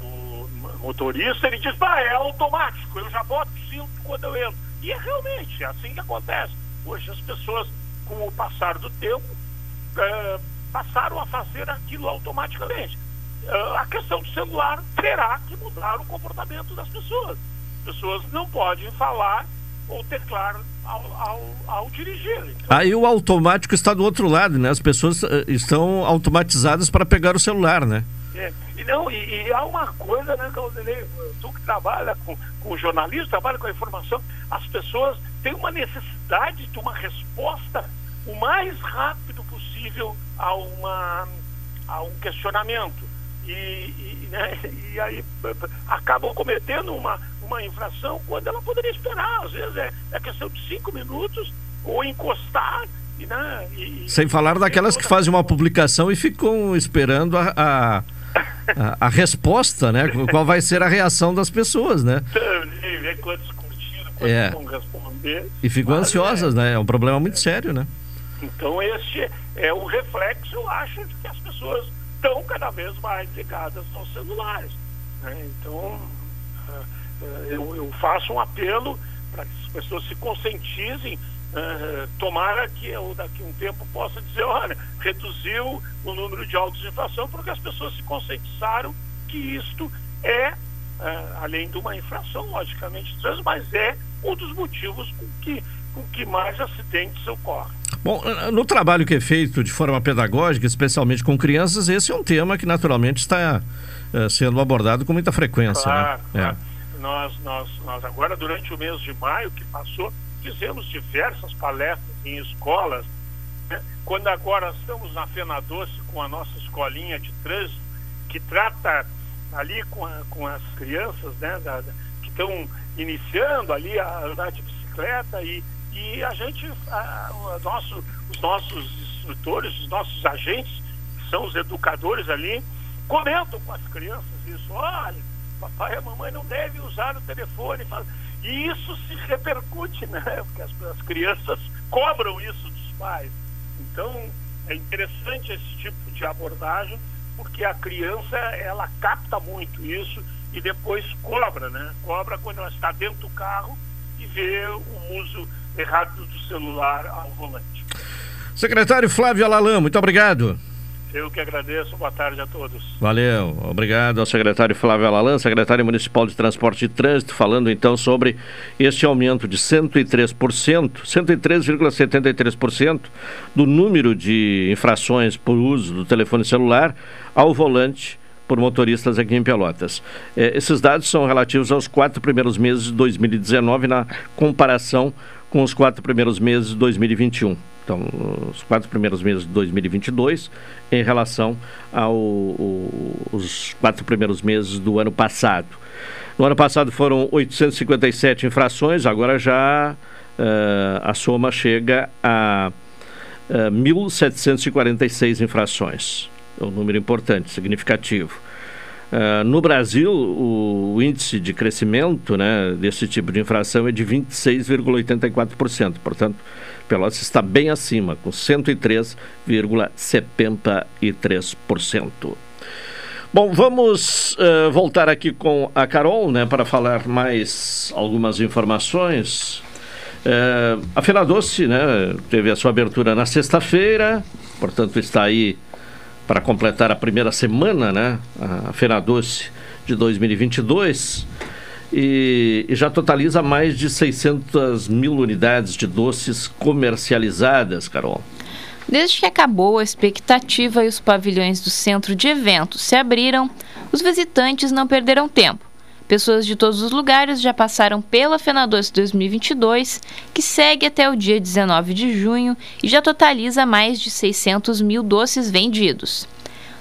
Speaker 13: do motorista, ele diz, ah, é automático, eu já boto o cinto quando eu entro. E é realmente é assim que acontece. Hoje as pessoas, com o passar do tempo, é, passaram a fazer aquilo automaticamente. É, a questão do celular terá que mudar o comportamento das pessoas. As pessoas não podem falar ou teclar ao, ao, ao dirigir.
Speaker 3: Então, Aí o automático está do outro lado, né? As pessoas uh, estão automatizadas para pegar o celular, né?
Speaker 13: É, e, não, e, e, há uma coisa, né, Claudinei, tu que trabalha com, com jornalismo, trabalha com a informação, as pessoas têm uma necessidade de uma resposta o mais rápido possível a, uma, a um questionamento. E, e, né, e aí acabam cometendo uma, uma infração quando ela poderia esperar. Às vezes é, é questão de cinco minutos ou encostar né,
Speaker 3: e, Sem falar daquelas que fazem uma publicação e ficam esperando a, a, a, a, resposta, né? Qual vai ser a reação das pessoas, né?
Speaker 13: Ver quantos curtiram, quantos é. vão responder.
Speaker 3: E ficam ansiosas, é. né? É um problema muito sério, né?
Speaker 13: Então este é um reflexo, eu acho, de que as pessoas estão cada vez mais ligadas aos celulares. Né? Então eu, eu faço um apelo para que as pessoas se conscientizem Uh, tomara que eu daqui a um tempo possa dizer, olha, reduziu o número de autos de infração porque as pessoas se conscientizaram que isto é, uh, além de uma infração, logicamente, mas é um dos motivos com que, com que mais acidentes ocorrem.
Speaker 3: Bom, no trabalho que é feito de forma pedagógica, especialmente com crianças, esse é um tema que naturalmente está uh, sendo abordado com muita frequência.
Speaker 13: Claro,
Speaker 3: né?
Speaker 13: claro. É. Nós, nós, nós agora, durante o mês de maio que passou, fizemos diversas palestras em escolas. Né? Quando agora estamos na Fena Doce com a nossa escolinha de trânsito, que trata ali com, a, com as crianças né, da, da, que estão iniciando ali a andar de bicicleta e, e a gente, a, a nosso, os nossos instrutores, os nossos agentes, que são os educadores ali, comentam com as crianças isso, olha, papai e mamãe não devem usar o telefone. E isso se repercute, né? Porque as, as crianças cobram isso dos pais. Então, é interessante esse tipo de abordagem, porque a criança, ela capta muito isso e depois cobra, né? Cobra quando ela está dentro do carro e vê o uso errado do celular ao volante.
Speaker 3: Secretário Flávio Alalam, muito obrigado.
Speaker 13: Eu que agradeço, boa tarde a todos.
Speaker 3: Valeu, obrigado ao secretário Flávio Alalan, secretário municipal de Transporte e Trânsito, falando então sobre este aumento de 103%, 103,73% do número de infrações por uso do telefone celular ao volante por motoristas aqui em Pelotas. É, esses dados são relativos aos quatro primeiros meses de 2019 na comparação com os quatro primeiros meses de 2021. Então, os quatro primeiros meses de 2022 em relação aos quatro primeiros meses do ano passado. No ano passado foram 857 infrações, agora já uh, a soma chega a uh, eh, 1.746 infrações. É um número importante, significativo. Uh, no Brasil, o, o, índice de crescimento né, desse tipo de infração é de 26,84%. Portanto, Pelotas está bem acima, com 103,73%. Bom, vamos uh, voltar aqui com a Carol, né, para falar mais algumas informações. Uh, a Feira Doce, né, teve a sua abertura na sexta-feira, portanto está aí para completar a primeira semana, né, a Feira Doce de 2022. e, e já totaliza mais de 600 mil unidades de doces comercializadas, Carol.
Speaker 5: Desde que acabou a expectativa e os pavilhões do centro de eventos se abriram, os visitantes não perderam tempo. Pessoas de todos os lugares já passaram pela FenaDoce 2022, que segue até o dia 19 de junho e já totaliza mais de 600 mil doces vendidos.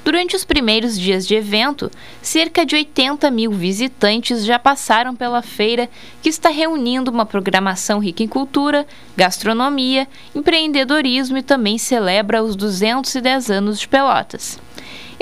Speaker 5: Durante os primeiros dias de evento, cerca de 80 mil visitantes já passaram pela feira, que está reunindo uma programação rica em cultura, gastronomia, empreendedorismo e também celebra os 210 anos de Pelotas.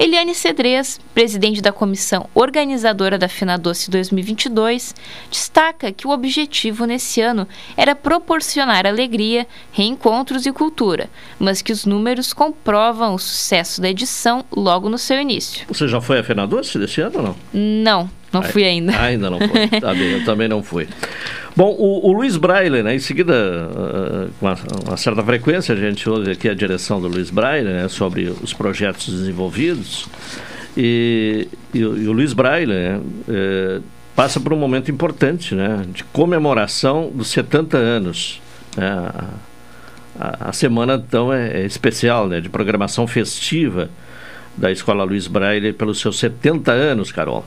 Speaker 5: Eliane Cedrez, presidente da comissão organizadora da FinaDoce 2022, destaca que o objetivo nesse ano era proporcionar alegria, reencontros e cultura, mas que os números comprovam o sucesso da edição logo no seu início.
Speaker 3: Você já foi à FinaDoce desse ano ou não?
Speaker 5: Não, não fui ainda.
Speaker 3: Ainda não foi. Tá bem, eu também não fui. Bom, o, o Luiz Braille, né, em seguida, uh, com uma, uma, certa frequência, a gente ouve aqui a direção do Luiz Braille né, sobre os projetos desenvolvidos. E, e, e o Luiz Braille né, é, passa por um momento importante né, de comemoração dos 70 anos. Né, a, a, a, semana, então, é, é especial, né, de programação festiva da Escola Luiz Braille pelos seus 70 anos, Carol.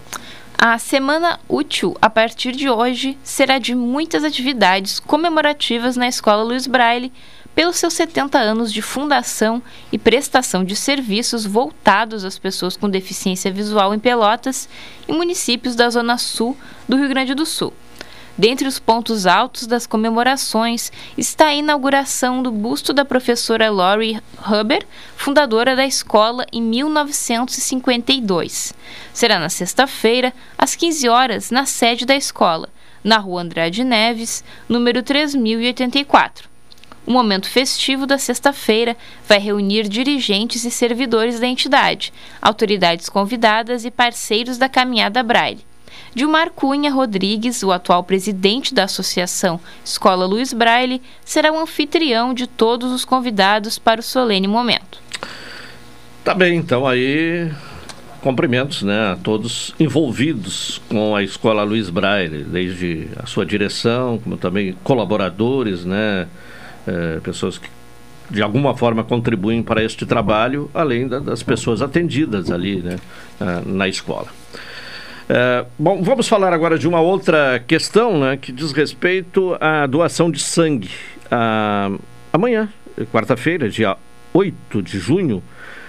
Speaker 5: A semana útil, a partir de hoje, será de muitas atividades comemorativas na Escola Luiz Braille, pelos seus 70 anos de fundação e prestação de serviços voltados às pessoas com deficiência visual em Pelotas e municípios da Zona Sul do Rio Grande do Sul. Dentre os pontos altos das comemorações está a inauguração do busto da professora Laurie Huber, fundadora da escola em 1952. Será na sexta-feira, às 15 horas, na sede da escola, na Rua Andrade Neves, número 3084. O momento festivo da sexta-feira vai reunir dirigentes e servidores da entidade, autoridades convidadas e parceiros da Caminhada Braille. Dilmar Cunha Rodrigues, o atual presidente da Associação Escola Luiz Braille, será o anfitrião de todos os convidados para o solene momento.
Speaker 3: Tá bem, então aí cumprimentos né, a todos envolvidos com a Escola Luiz Braille, desde a sua direção, como também colaboradores, né, é, pessoas que de alguma forma contribuem para este trabalho, além da, das pessoas atendidas ali né, na escola. É, bom, vamos falar agora de uma outra questão né, que diz respeito à doação de sangue. Amanhã, quarta-feira, dia 8 de junho,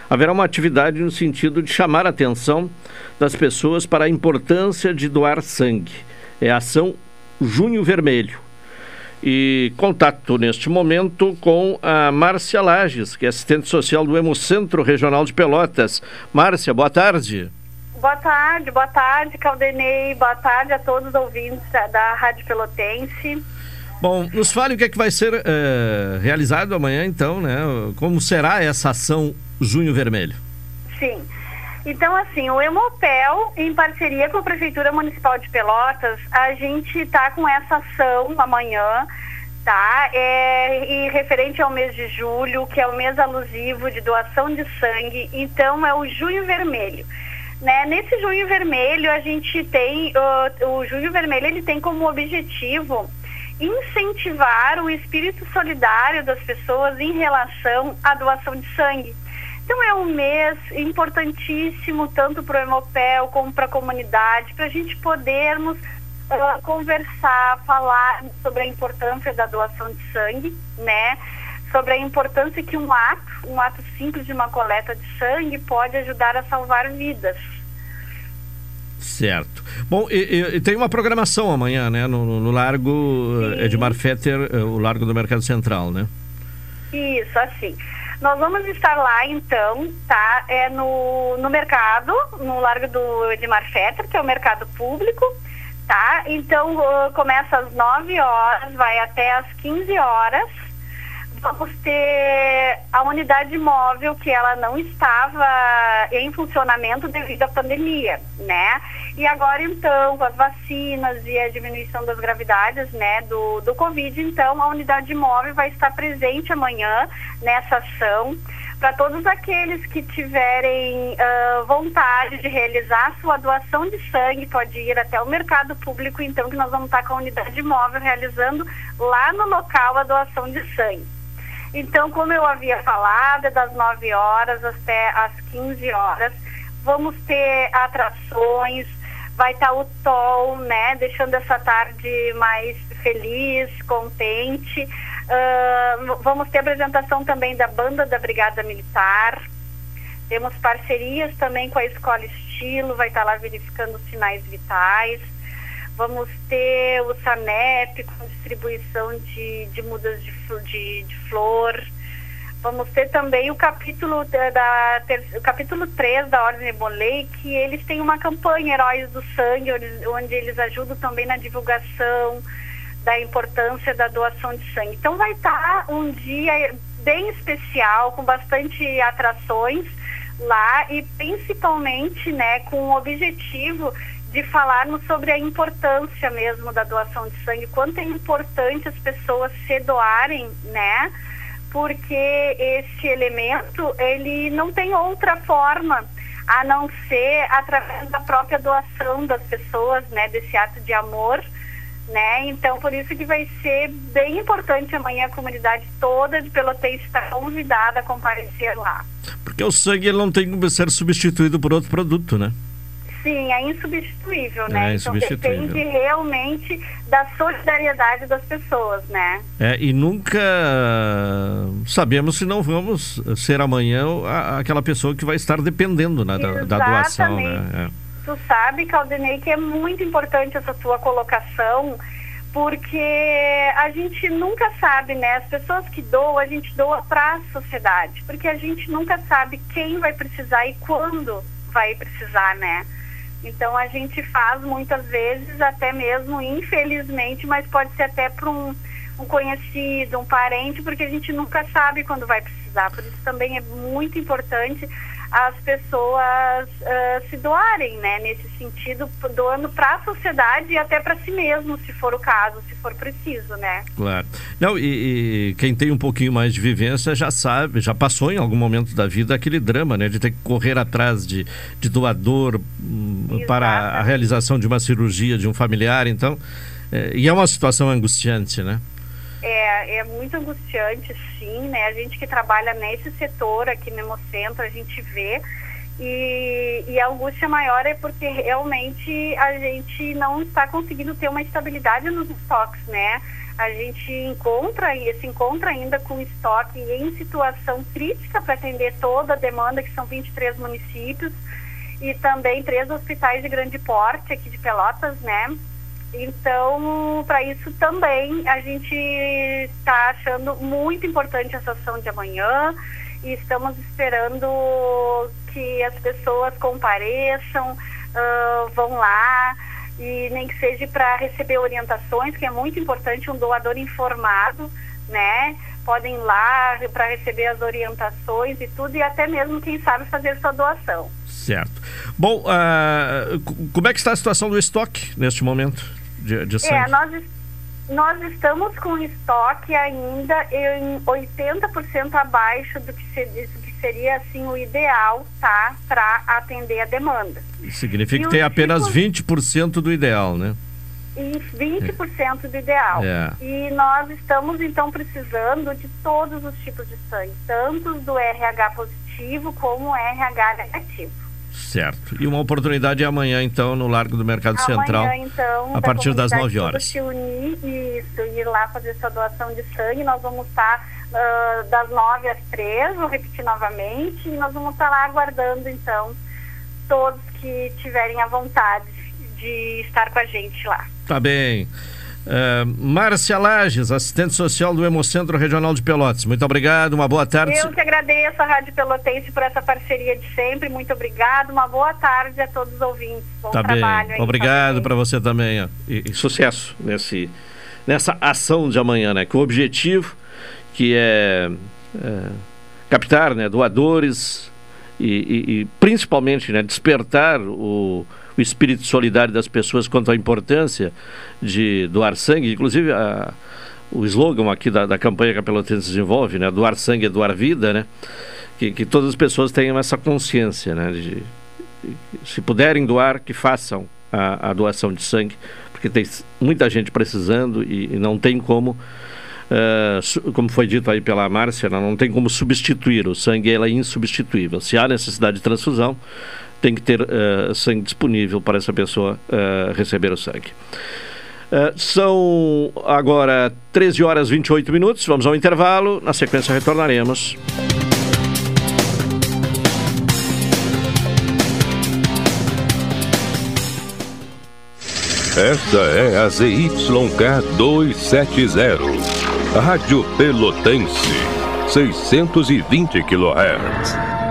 Speaker 3: haverá uma atividade no sentido de chamar a atenção das pessoas para a importância de doar sangue. É a ação Junho Vermelho. E contato neste momento com a Márcia Lages, que é assistente social do Hemocentro Regional de Pelotas. Márcia, boa tarde.
Speaker 14: Boa tarde, boa tarde, Caldenei. Boa tarde a todos os ouvintes da Rádio Pelotense.
Speaker 3: Bom, nos fale o que é que vai ser é, realizado amanhã, então, né? Como será essa ação Junho Vermelho?
Speaker 14: Sim. Então, assim, o Hemopel, em parceria com a Prefeitura Municipal de Pelotas, a gente está com essa ação amanhã, tá? É, e referente ao mês de julho, que é o mês alusivo de doação de sangue, então é o Junho Vermelho. Né? Nesse junho vermelho, a gente tem, uh, o junho vermelho ele tem como objetivo incentivar o espírito solidário das pessoas em relação à doação de sangue. Então é um mês importantíssimo, tanto para o Hemopel como para a comunidade, para a gente podermos uh, conversar, falar sobre a importância da doação de sangue, né? Sobre a importância que um ato, um ato simples de uma coleta de sangue pode ajudar a salvar vidas.
Speaker 3: Certo. Bom, e, e, tem uma programação amanhã, né? No, no, no Largo Sim. Edmar Fetter, eh, o Largo do Mercado Central, né?
Speaker 14: Isso, assim. Nós vamos estar lá, então, tá? É no, no mercado, no Largo do Edmar Fetter, que é o mercado público, tá? Então, uh, começa às 9 horas, vai até às 15 horas vamos ter a unidade móvel que ela não estava em funcionamento devido à pandemia, né? E agora então, com as vacinas e a diminuição das gravidades, né, do, do Covid, então a unidade móvel vai estar presente amanhã nessa ação para todos aqueles que tiverem uh, vontade de realizar sua doação de sangue, pode ir até o mercado público, então, que nós vamos estar com a unidade móvel realizando lá no local a doação de sangue. Então, como eu havia falado, é das 9 horas até as 15 horas. Vamos ter atrações, vai estar o Tom, né, deixando essa tarde mais feliz, contente. Uh, vamos ter apresentação também da banda da Brigada Militar. Temos parcerias também com a Escola Estilo, vai estar lá verificando os sinais vitais. Vamos ter o SANEP com distribuição de, de mudas de, de, de flor. Vamos ter também o capítulo da, da o capítulo 3 da Ordem Ebolei, que eles têm uma campanha Heróis do Sangue, onde, eles ajudam também na divulgação da importância da doação de sangue. Então vai estar um dia bem especial, com bastante atrações lá e principalmente né, com o objetivo de falarmos sobre a importância mesmo da doação de sangue, quanto é importante as pessoas se doarem, né? Porque esse elemento, ele não tem outra forma a não ser através da própria doação das pessoas, né, desse ato de amor, né? Então, por isso que vai ser bem importante amanhã a comunidade toda de Pelotense estar convidada a comparecer lá.
Speaker 3: Porque o sangue não tem como ser substituído por outro produto, né?
Speaker 14: Sim, é insubstituível, né?
Speaker 3: É insubstituível.
Speaker 14: Então depende realmente da solidariedade das pessoas, né?
Speaker 3: É, e nunca sabemos se não vamos ser amanhã aquela pessoa que vai estar dependendo né, da, da, doação, né?
Speaker 14: É. Tu sabe, Caldenei, que é muito importante essa tua colocação, porque a gente nunca sabe, né? As pessoas que doam, a gente doa para a sociedade, porque a gente nunca sabe quem vai precisar e quando vai precisar, né? Então a gente faz muitas vezes, até mesmo infelizmente, mas pode ser até para um, um conhecido, um parente, porque a gente nunca sabe quando vai precisar. Por isso também é muito importante as pessoas uh, se doarem, né? Nesse sentido, doando para a sociedade e até para si mesmo, se for o caso, se for preciso, né?
Speaker 3: Claro. Não, e, e, quem tem um pouquinho mais de vivência já sabe, já passou em algum momento da vida aquele drama, né? De ter que correr atrás de, de doador um, para a realização de uma cirurgia de um familiar, então... É, e é uma situação angustiante, né?
Speaker 14: É, é muito angustiante, sim, né? A gente que trabalha nesse setor aqui no Hemocentro, a gente vê e, e, a angústia maior é porque realmente a gente não está conseguindo ter uma estabilidade nos estoques, né? A gente encontra e se encontra ainda com estoque em situação crítica para atender toda a demanda, que são 23 municípios, e também três hospitais de grande porte aqui de Pelotas, né? Então, para isso também a gente está achando muito importante essa ação de amanhã e estamos esperando que as pessoas compareçam, uh, vão lá e nem que seja para receber orientações, que é muito importante, um doador informado, né? Podem ir lá para receber as orientações e tudo, e até mesmo, quem sabe, fazer sua doação.
Speaker 3: Certo. Bom, uh, como é que está a situação do estoque neste momento? De, de sangue?
Speaker 14: É, nós, nós estamos com estoque ainda em 80% abaixo do que, se, do que seria assim o ideal, tá? Para atender a demanda.
Speaker 3: Significa e que tem apenas tipo... 20% do ideal, né?
Speaker 14: E 20% do ideal. É. E nós estamos então precisando de todos os tipos de sangue, tanto do RH positivo como o RH negativo.
Speaker 3: Certo. E uma oportunidade é amanhã, então, no Largo do Mercado
Speaker 14: amanhã,
Speaker 3: Central.
Speaker 14: então,
Speaker 3: a partir das 9 horas.
Speaker 14: se unir isso, ir lá fazer essa doação de sangue. Nós vamos estar uh, das 9 às 3, vou repetir novamente, e nós vamos estar lá aguardando, então, todos que tiverem a vontade de estar com a gente lá.
Speaker 3: Tá bem. Uh, Márcia Lages, assistente social do Hemocentro Regional de Pelotas. Muito obrigado, uma boa tarde.
Speaker 14: Eu que agradeço a Rádio Pelotense por essa parceria de sempre. Muito obrigado, uma boa tarde a todos os ouvintes. Bom
Speaker 3: tá
Speaker 14: trabalho.
Speaker 3: Bem. Obrigado para você também. E, e, sucesso nesse, nessa ação de amanhã, né? Com o objetivo que é, é captar né, doadores e, e, e principalmente né, despertar o o espírito solidário das pessoas quanto à importância de doar sangue. Inclusive, a, o slogan aqui da, da campanha que a Pelotense desenvolve, né? Doar sangue é doar vida, né? que, que todas as pessoas tenham essa consciência, né? De, se puderem doar, que façam a, a doação de sangue, porque tem muita gente precisando e, e não tem como Uh, como foi dito aí pela Márcia, não tem como substituir, o sangue ela é insubstituível. Se há necessidade de transfusão, tem que ter uh, sangue disponível para essa pessoa uh, receber o sangue. são agora 13 horas e 28 minutos, vamos ao intervalo, na sequência retornaremos.
Speaker 7: Esta é a ZYK 270 Rádio Pelotense, 620 kHz.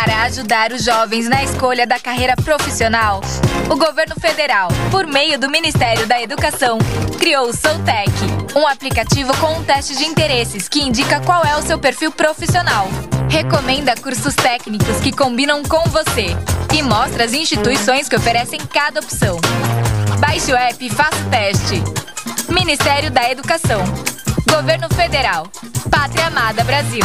Speaker 15: Para ajudar os jovens na escolha da carreira profissional, o governo federal, por meio do Ministério da Educação, criou o Soutec, um aplicativo com um teste de interesses que indica qual é o seu perfil profissional. Recomenda cursos técnicos que combinam com você e mostra as instituições que oferecem cada opção. Baixe o app e faça o teste. Ministério da Educação. Governo Federal. Pátria Amada Brasil.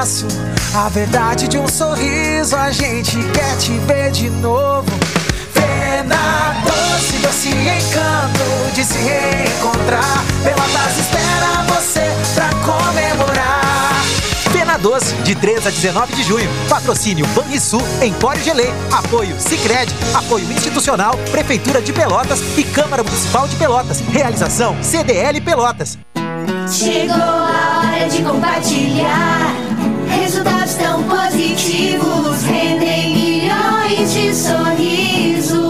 Speaker 16: abraço, a verdade de um sorriso. A gente quer te ver de novo. Pena doce, doce encanto de se reencontrar. Pelotas espera você pra comemorar.
Speaker 17: Pena Doce, de 3 a 19 de junho. Patrocínio Banrisul, Empório Gelê. Apoio Sicredi, apoio institucional, Prefeitura de Pelotas e Câmara Municipal de Pelotas. Realização CDL Pelotas.
Speaker 18: Chegou a hora de compartilhar. Positivos rendem milhões de sorrisos.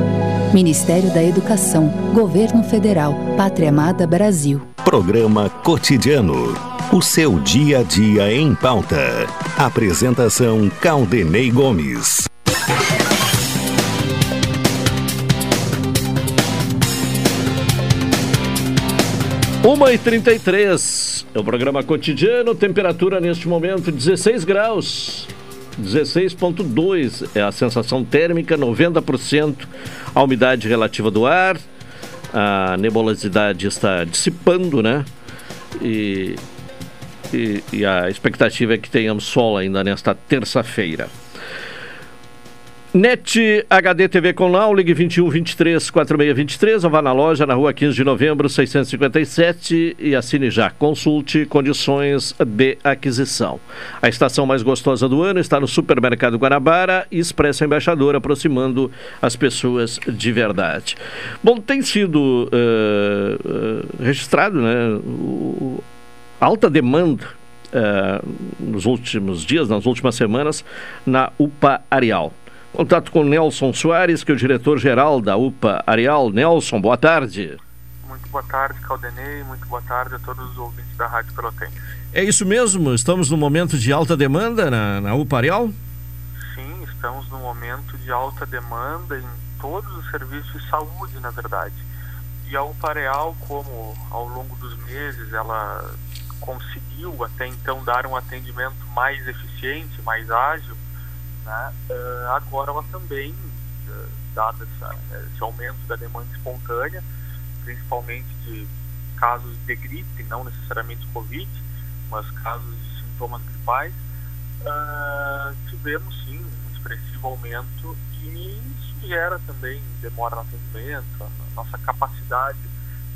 Speaker 19: Ministério da Educação, Governo Federal, Pátria Amada Brasil.
Speaker 2: Programa Cotidiano. O seu dia a dia em pauta. Apresentação Caldenei Gomes.
Speaker 3: Uma e 33 é o programa cotidiano, temperatura neste momento 16 graus. 16,2 é a sensação térmica, 90% a umidade relativa do ar, a nebulosidade está dissipando, né? E, e, e a expectativa é que tenhamos sol ainda nesta terça-feira. NET HD TV com Now, ligue 21 23 4623 ou vá na loja na rua 15 de novembro 657 e assine já. Consulte condições de aquisição. A estação mais gostosa do ano está no Supermercado Guanabara e Expresso Embaixador, aproximando as pessoas de verdade. Bom, tem sido uh, uh, registrado né, o, alta demanda uh, nos últimos dias, nas últimas semanas, na UPA Areal. Contato com Nelson Soares, que é o diretor-geral da UPA Areal. Nelson, boa tarde.
Speaker 20: Muito boa tarde, Caldenei. Muito boa tarde a todos os ouvintes da Rádio Pelotense.
Speaker 3: É isso mesmo? Estamos no momento de alta demanda na, na UPA Areal?
Speaker 20: Sim, estamos no momento de alta demanda em todos os serviços de saúde, na verdade. E a UPA Areal, como ao longo dos meses ela conseguiu até então dar um atendimento mais eficiente, mais ágil, né? Uh, agora ela também, uh, dado essa, esse aumento da demanda espontânea, principalmente de casos de gripe, não necessariamente Covid, mas casos de sintomas gripais, uh, tivemos sim um expressivo aumento e isso gera também demora no atendimento, a nossa capacidade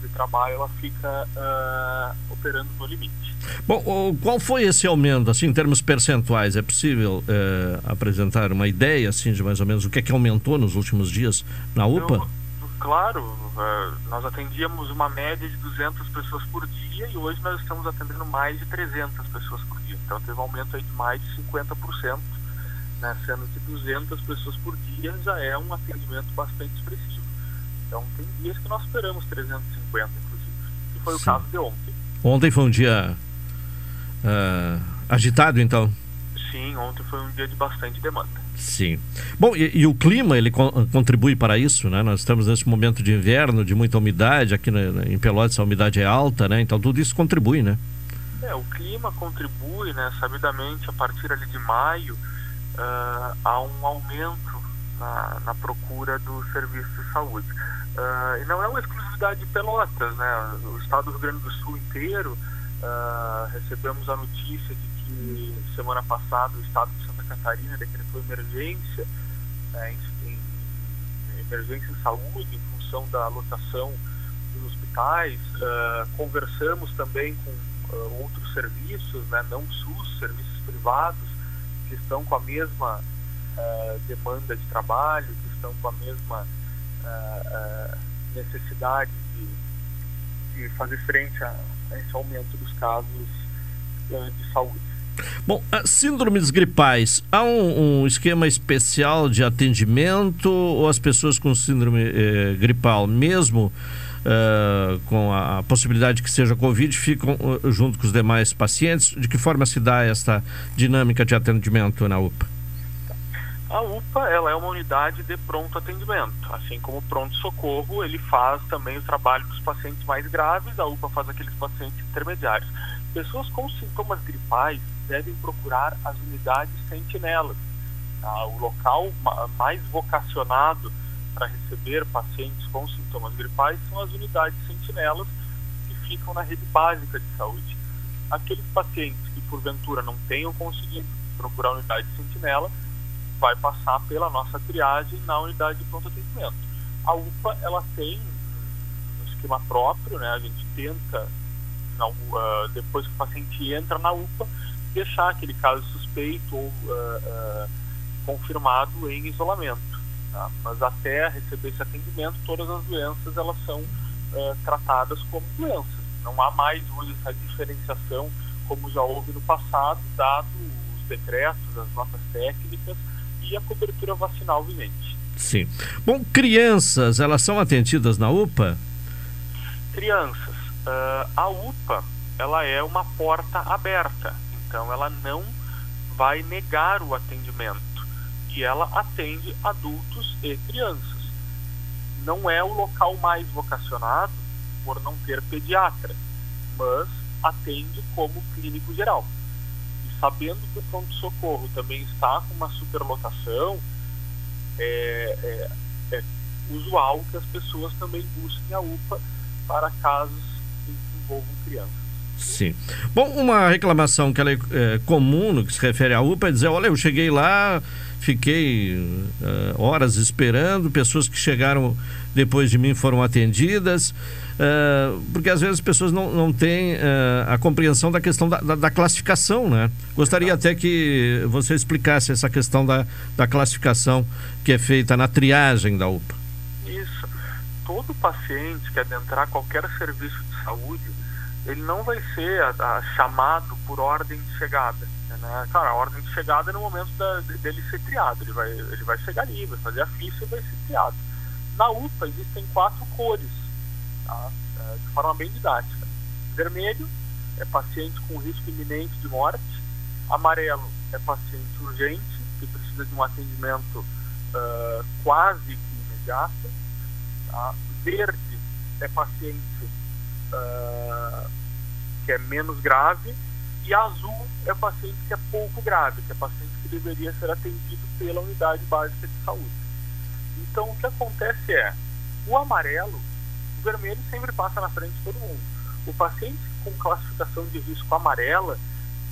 Speaker 20: de trabalho ela fica uh, operando no limite.
Speaker 3: Bom, qual foi esse aumento, assim, em termos percentuais? É possível uh, apresentar uma ideia, assim, de mais ou menos o que é que aumentou nos últimos dias na UPA? Eu,
Speaker 20: claro, uh, nós atendíamos uma média de 200 pessoas por dia e hoje nós estamos atendendo mais de 300 pessoas por dia. Então teve um aumento aí de mais de 50%, né, sendo que 200 pessoas por dia já é um atendimento bastante expressivo. Então tem dias que nós esperamos 350, inclusive, que foi Sim. o caso de ontem.
Speaker 3: Ontem foi um dia uh, agitado, então?
Speaker 20: Sim, ontem foi um dia de bastante demanda.
Speaker 3: Sim. Bom, e, e o clima, ele con contribui para isso, né? Nós estamos nesse momento de inverno, de muita umidade, aqui na, em Pelotas a umidade é alta, né? Então tudo isso contribui, né?
Speaker 20: É, o clima contribui, né? Sabidamente, a partir ali de maio, uh, há um aumento na, na procura do serviço de saúde. Uh, e não é uma exclusividade de Pelotas, né? O estado do Rio Grande do Sul inteiro uh, recebemos a notícia de que semana passada o estado de Santa Catarina decretou emergência, né, em, em, emergência em saúde em função da lotação dos hospitais. Uh, conversamos também com outros serviços, né, não SUS, serviços privados que estão com a mesma demanda de trabalho, que estão com a mesma uh, necessidade de, de, fazer frente a, a, esse aumento dos casos de saúde.
Speaker 3: Bom, síndromes gripais, há um, um, esquema especial de atendimento ou as pessoas com síndrome eh, gripal, mesmo uh, com a possibilidade que seja Covid, ficam uh, junto com os demais pacientes? De que forma se dá esta dinâmica de atendimento na UPA?
Speaker 20: A UPA ela é uma unidade de pronto atendimento, assim como o pronto socorro ele faz também o trabalho dos pacientes mais graves, a UPA faz aqueles pacientes intermediários. Pessoas com sintomas gripais devem procurar as unidades sentinelas, tá? o local mais vocacionado para receber pacientes com sintomas gripais são as unidades sentinelas que ficam na rede básica de saúde. Aqueles pacientes que porventura não tenham conseguido procurar a unidade sentinela vai passar pela nossa triagem na unidade de pronto atendimento. A UPA ela tem um esquema próprio, né? A gente tenta algum, ah, depois que o paciente entra na UPA, deixar aquele caso suspeito ou ah, ah, confirmado em isolamento. tá? Mas até receber esse atendimento, todas as doenças elas são tratadas como doenças. Não há mais hoje essa diferenciação como já houve no passado, dado os decretos, as notas técnicas e a cobertura vacinal vigente.
Speaker 3: Sim. Bom, crianças, elas são atendidas na UPA?
Speaker 20: Crianças, ah, a UPA ela é uma porta aberta, então ela não vai negar o atendimento e ela atende adultos e crianças. Não é o local mais vocacionado por não ter pediatra, mas atende como clínico geral. Sabendo que o pronto-socorro também está com uma superlotação, é, é, é usual que as pessoas também busquem a UPA para casos que envolvam crianças.
Speaker 3: Sim. Bom, uma reclamação que é, é, comum no que se refere à UPA é dizer, olha, eu cheguei lá, fiquei eh, horas esperando, pessoas que chegaram depois de mim foram atendidas, eh, porque às vezes as pessoas não, não têm eh, a compreensão da questão da, da, da classificação, né? Gostaria até que você explicasse essa questão da, da classificação que é feita na triagem da UPA.
Speaker 20: Isso. Todo paciente que adentrar qualquer serviço de saúde, ele não vai ser a- a- chamado por ordem de chegada. Né? Cara, a ordem de chegada é no momento da- de- dele ser triado. Ele vai, ele vai chegar ali, vai fazer a ficha e vai ser triado. Na UPA existem quatro cores, tá? É, de forma bem didática. Vermelho é paciente com risco iminente de morte. Amarelo é paciente urgente, que precisa de um atendimento ah, quase imediato. tá? Verde é paciente ah, que é menos grave. E azul é paciente que é pouco grave, que é paciente que deveria ser atendido pela unidade básica de saúde. Então, o que acontece é, o amarelo, o vermelho sempre passa na frente de todo mundo. O paciente com classificação de risco amarela,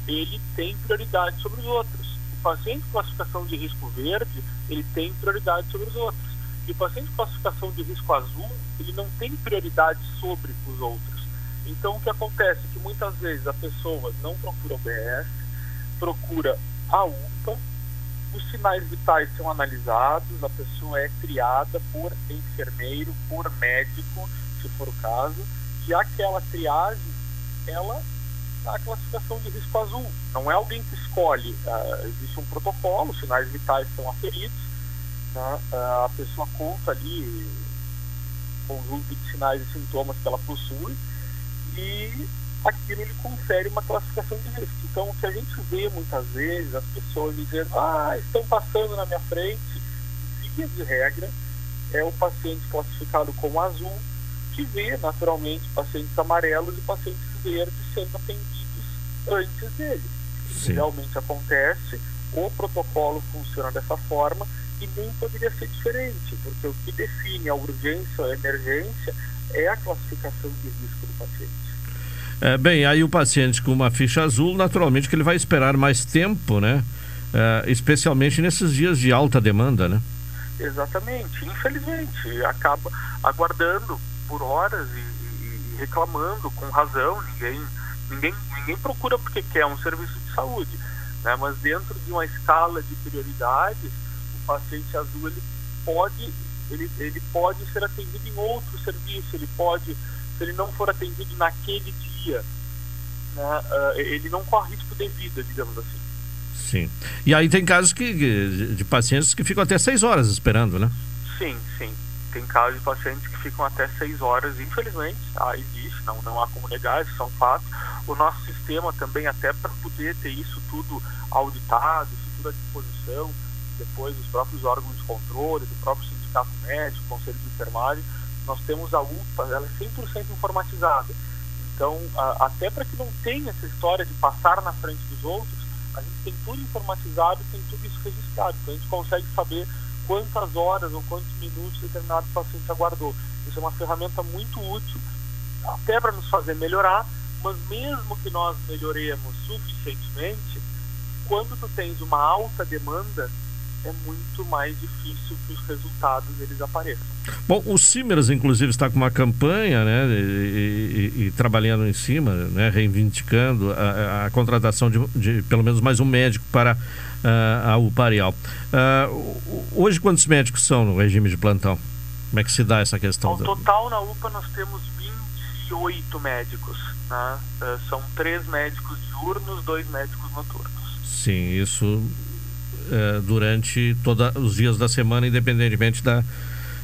Speaker 20: ele tem prioridade sobre os outros. O paciente com classificação de risco verde, ele tem prioridade sobre os outros. E o paciente com classificação de risco azul, ele não tem prioridade sobre os outros. Então, o que acontece é que muitas vezes a pessoa não procura o BS, procura a UPA, os sinais vitais são analisados, a pessoa é triada por enfermeiro, por médico, se for o caso, e aquela triagem, ela dá a classificação de risco azul. Não é alguém que escolhe, ah, existe um protocolo, os sinais vitais são aferidos, né? Ah, a pessoa conta ali o conjunto de sinais e sintomas que ela possui, e aquilo lhe confere uma classificação de risco. Então, o que a gente vê muitas vezes, as pessoas dizendo, ah, estão passando na minha frente, via de regra, é o paciente classificado como azul, que vê naturalmente pacientes amarelos e pacientes verdes sendo atendidos antes dele. Isso realmente acontece, o protocolo funciona dessa forma e nem poderia ser diferente, porque o que define a urgência ou a emergência é a classificação de risco do paciente.
Speaker 3: É, bem, aí o paciente com uma ficha azul, naturalmente que ele vai esperar mais tempo, né? É, especialmente nesses dias de alta demanda, né?
Speaker 20: Exatamente, infelizmente, acaba aguardando por horas e, e- e reclamando com razão, ninguém, ninguém, ninguém procura porque quer um serviço de saúde, né? mas dentro de uma escala de prioridades, o paciente azul ele pode, ele, ele pode ser atendido em outro serviço, ele pode, se ele não for atendido naquele dia, né? ah, ele não corre risco de vida, digamos assim.
Speaker 3: Sim. E aí tem casos que, de pacientes que ficam até seis horas esperando, né?
Speaker 20: Sim, sim. Tem casos de pacientes que ficam até seis horas, infelizmente, tá? existe, não, não há como negar, isso são fatos. O nosso sistema também, até para poder ter isso tudo auditado, isso tudo à disposição, depois dos próprios órgãos de controle, do próprio sindicato médico, conselho de enfermagem, nós temos a UPA, ela é 100% informatizada. Então, até para que não tenha essa história de passar na frente dos outros, a gente tem tudo informatizado tem tudo isso registrado. Então a gente consegue saber quantas horas ou quantos minutos determinado paciente aguardou. Isso é uma ferramenta muito útil, até para nos fazer melhorar, mas mesmo que nós melhoremos suficientemente, quando tu tens uma alta demanda, é muito mais difícil que os resultados eles apareçam.
Speaker 3: Bom, o Simers, inclusive, está com uma campanha, né, e, e- e trabalhando em cima, né, reivindicando a, a contratação de, de pelo menos mais um médico para ah, a UPA Areal. Ah, o- hoje, quantos médicos são no regime de plantão? Como é que se dá essa questão?
Speaker 20: Ao
Speaker 3: da-
Speaker 20: total, na UPA, nós temos 28 médicos. Né? Eh, são três médicos diurnos, dois médicos noturnos.
Speaker 3: Sim, isso eh, durante todos os dias da semana, independentemente da,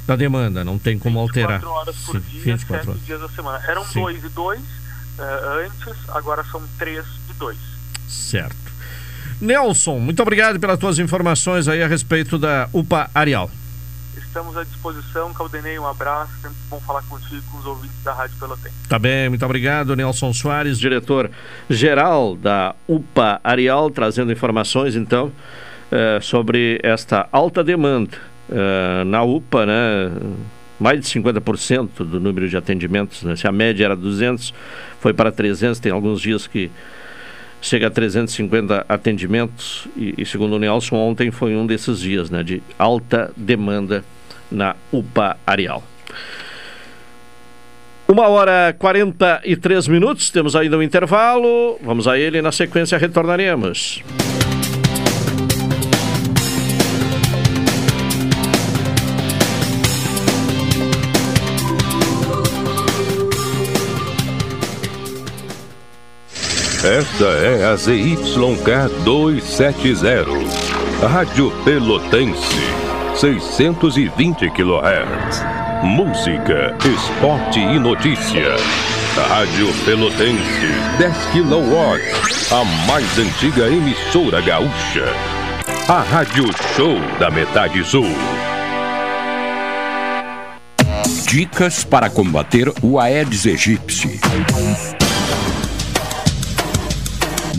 Speaker 3: da demanda, não tem como alterar.
Speaker 20: 24 horas por
Speaker 3: Sim,
Speaker 20: dia,
Speaker 3: 24
Speaker 20: sete
Speaker 3: horas.
Speaker 20: dias da semana. Eram
Speaker 3: Sim.
Speaker 20: dois e dois eh, antes, agora são três e dois.
Speaker 3: Certo. Nelson, muito obrigado pelas tuas informações aí a respeito da UPA Areal.
Speaker 20: Estamos à disposição. Caldenei, um abraço. Sempre bom falar contigo com os ouvintes da Rádio Pelotense.
Speaker 3: Tá bem, muito obrigado, Nelson Soares, diretor-geral da UPA Areal, trazendo informações, então, eh, sobre esta alta demanda eh, na UPA, né? Mais de 50% do número de atendimentos, né? Se a média era 200, foi para 300, tem alguns dias que chega a 350 atendimentos e, e segundo o Nelson, ontem foi um desses dias, né? De alta demanda na UPA Areal. Uma hora 43 minutos, temos ainda um intervalo. Vamos a ele e na sequência retornaremos.
Speaker 7: Esta é a ZYK 270, Rádio Pelotense, 620 kHz. Música, esporte e notícia. Rádio Pelotense, 10 kW, a mais antiga emissora gaúcha. A Rádio Show da Metade Sul.
Speaker 21: Dicas para combater o Aedes aegypti.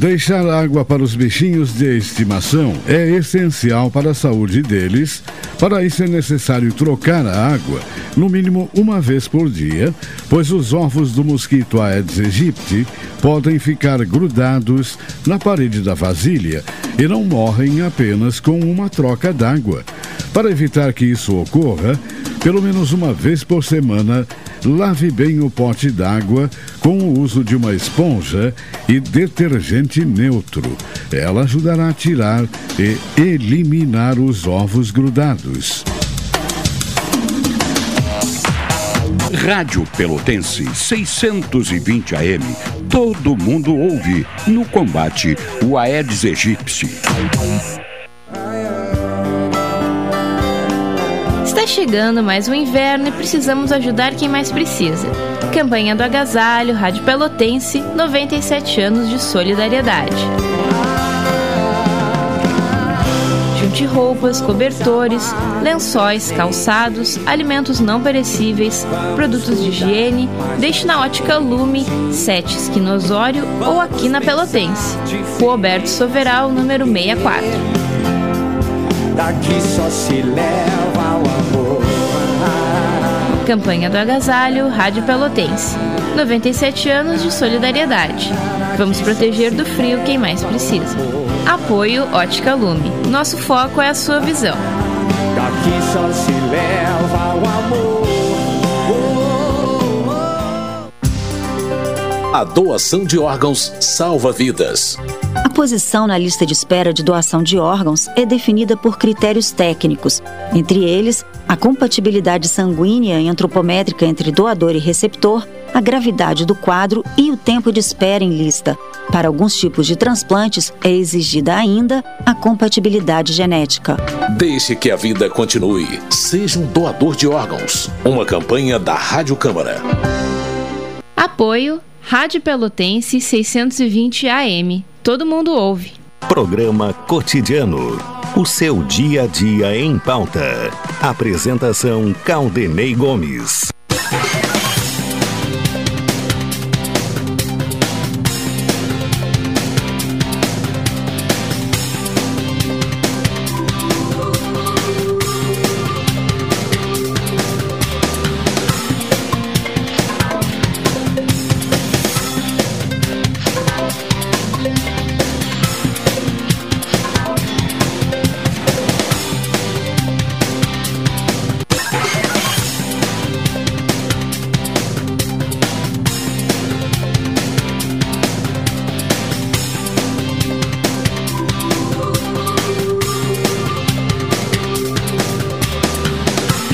Speaker 1: Deixar água para os bichinhos de estimação é essencial para a saúde deles. Para isso é necessário trocar a água no mínimo uma vez por dia, pois os ovos do mosquito Aedes aegypti podem ficar grudados na parede da vasilha e não morrem apenas com uma troca d'água. Para evitar que isso ocorra, pelo menos uma vez por semana, lave bem o pote d'água com o uso de uma esponja e detergente neutro. Ela ajudará a tirar e eliminar os ovos grudados.
Speaker 21: Rádio Pelotense 620 AM. Todo mundo ouve no combate o Aedes aegypti.
Speaker 5: Está chegando mais um inverno e precisamos ajudar quem mais precisa. Campanha do Agasalho, Rádio Pelotense, 97 anos de solidariedade. Junte roupas, cobertores, lençóis, calçados, alimentos não perecíveis, produtos de higiene, deixe na ótica Lume, 7 Esquina Osório ou aqui na Pelotense. Rua Alberto Soveral, número 64.
Speaker 22: Daqui só se leva.
Speaker 5: Campanha do Agasalho, Rádio Pelotense. 97 anos de solidariedade. Vamos proteger do frio quem mais precisa. Apoio Ótica Lume. Nosso foco é a sua visão.
Speaker 22: Daqui só se leva o amor.
Speaker 23: A doação de órgãos salva vidas.
Speaker 24: A posição na lista de espera de doação de órgãos é definida por critérios técnicos, entre eles a compatibilidade sanguínea e antropométrica entre doador e receptor, a gravidade do quadro e o tempo de espera em lista. Para alguns tipos de transplantes é exigida ainda a compatibilidade genética.
Speaker 23: Deixe que a vida continue. Seja um doador de órgãos. Uma campanha da Rádio Câmara.
Speaker 5: Apoio Rádio Pelotense 620 AM. Todo mundo ouve.
Speaker 2: Programa Cotidiano. O seu dia a dia em pauta. Apresentação Caldenei Gomes.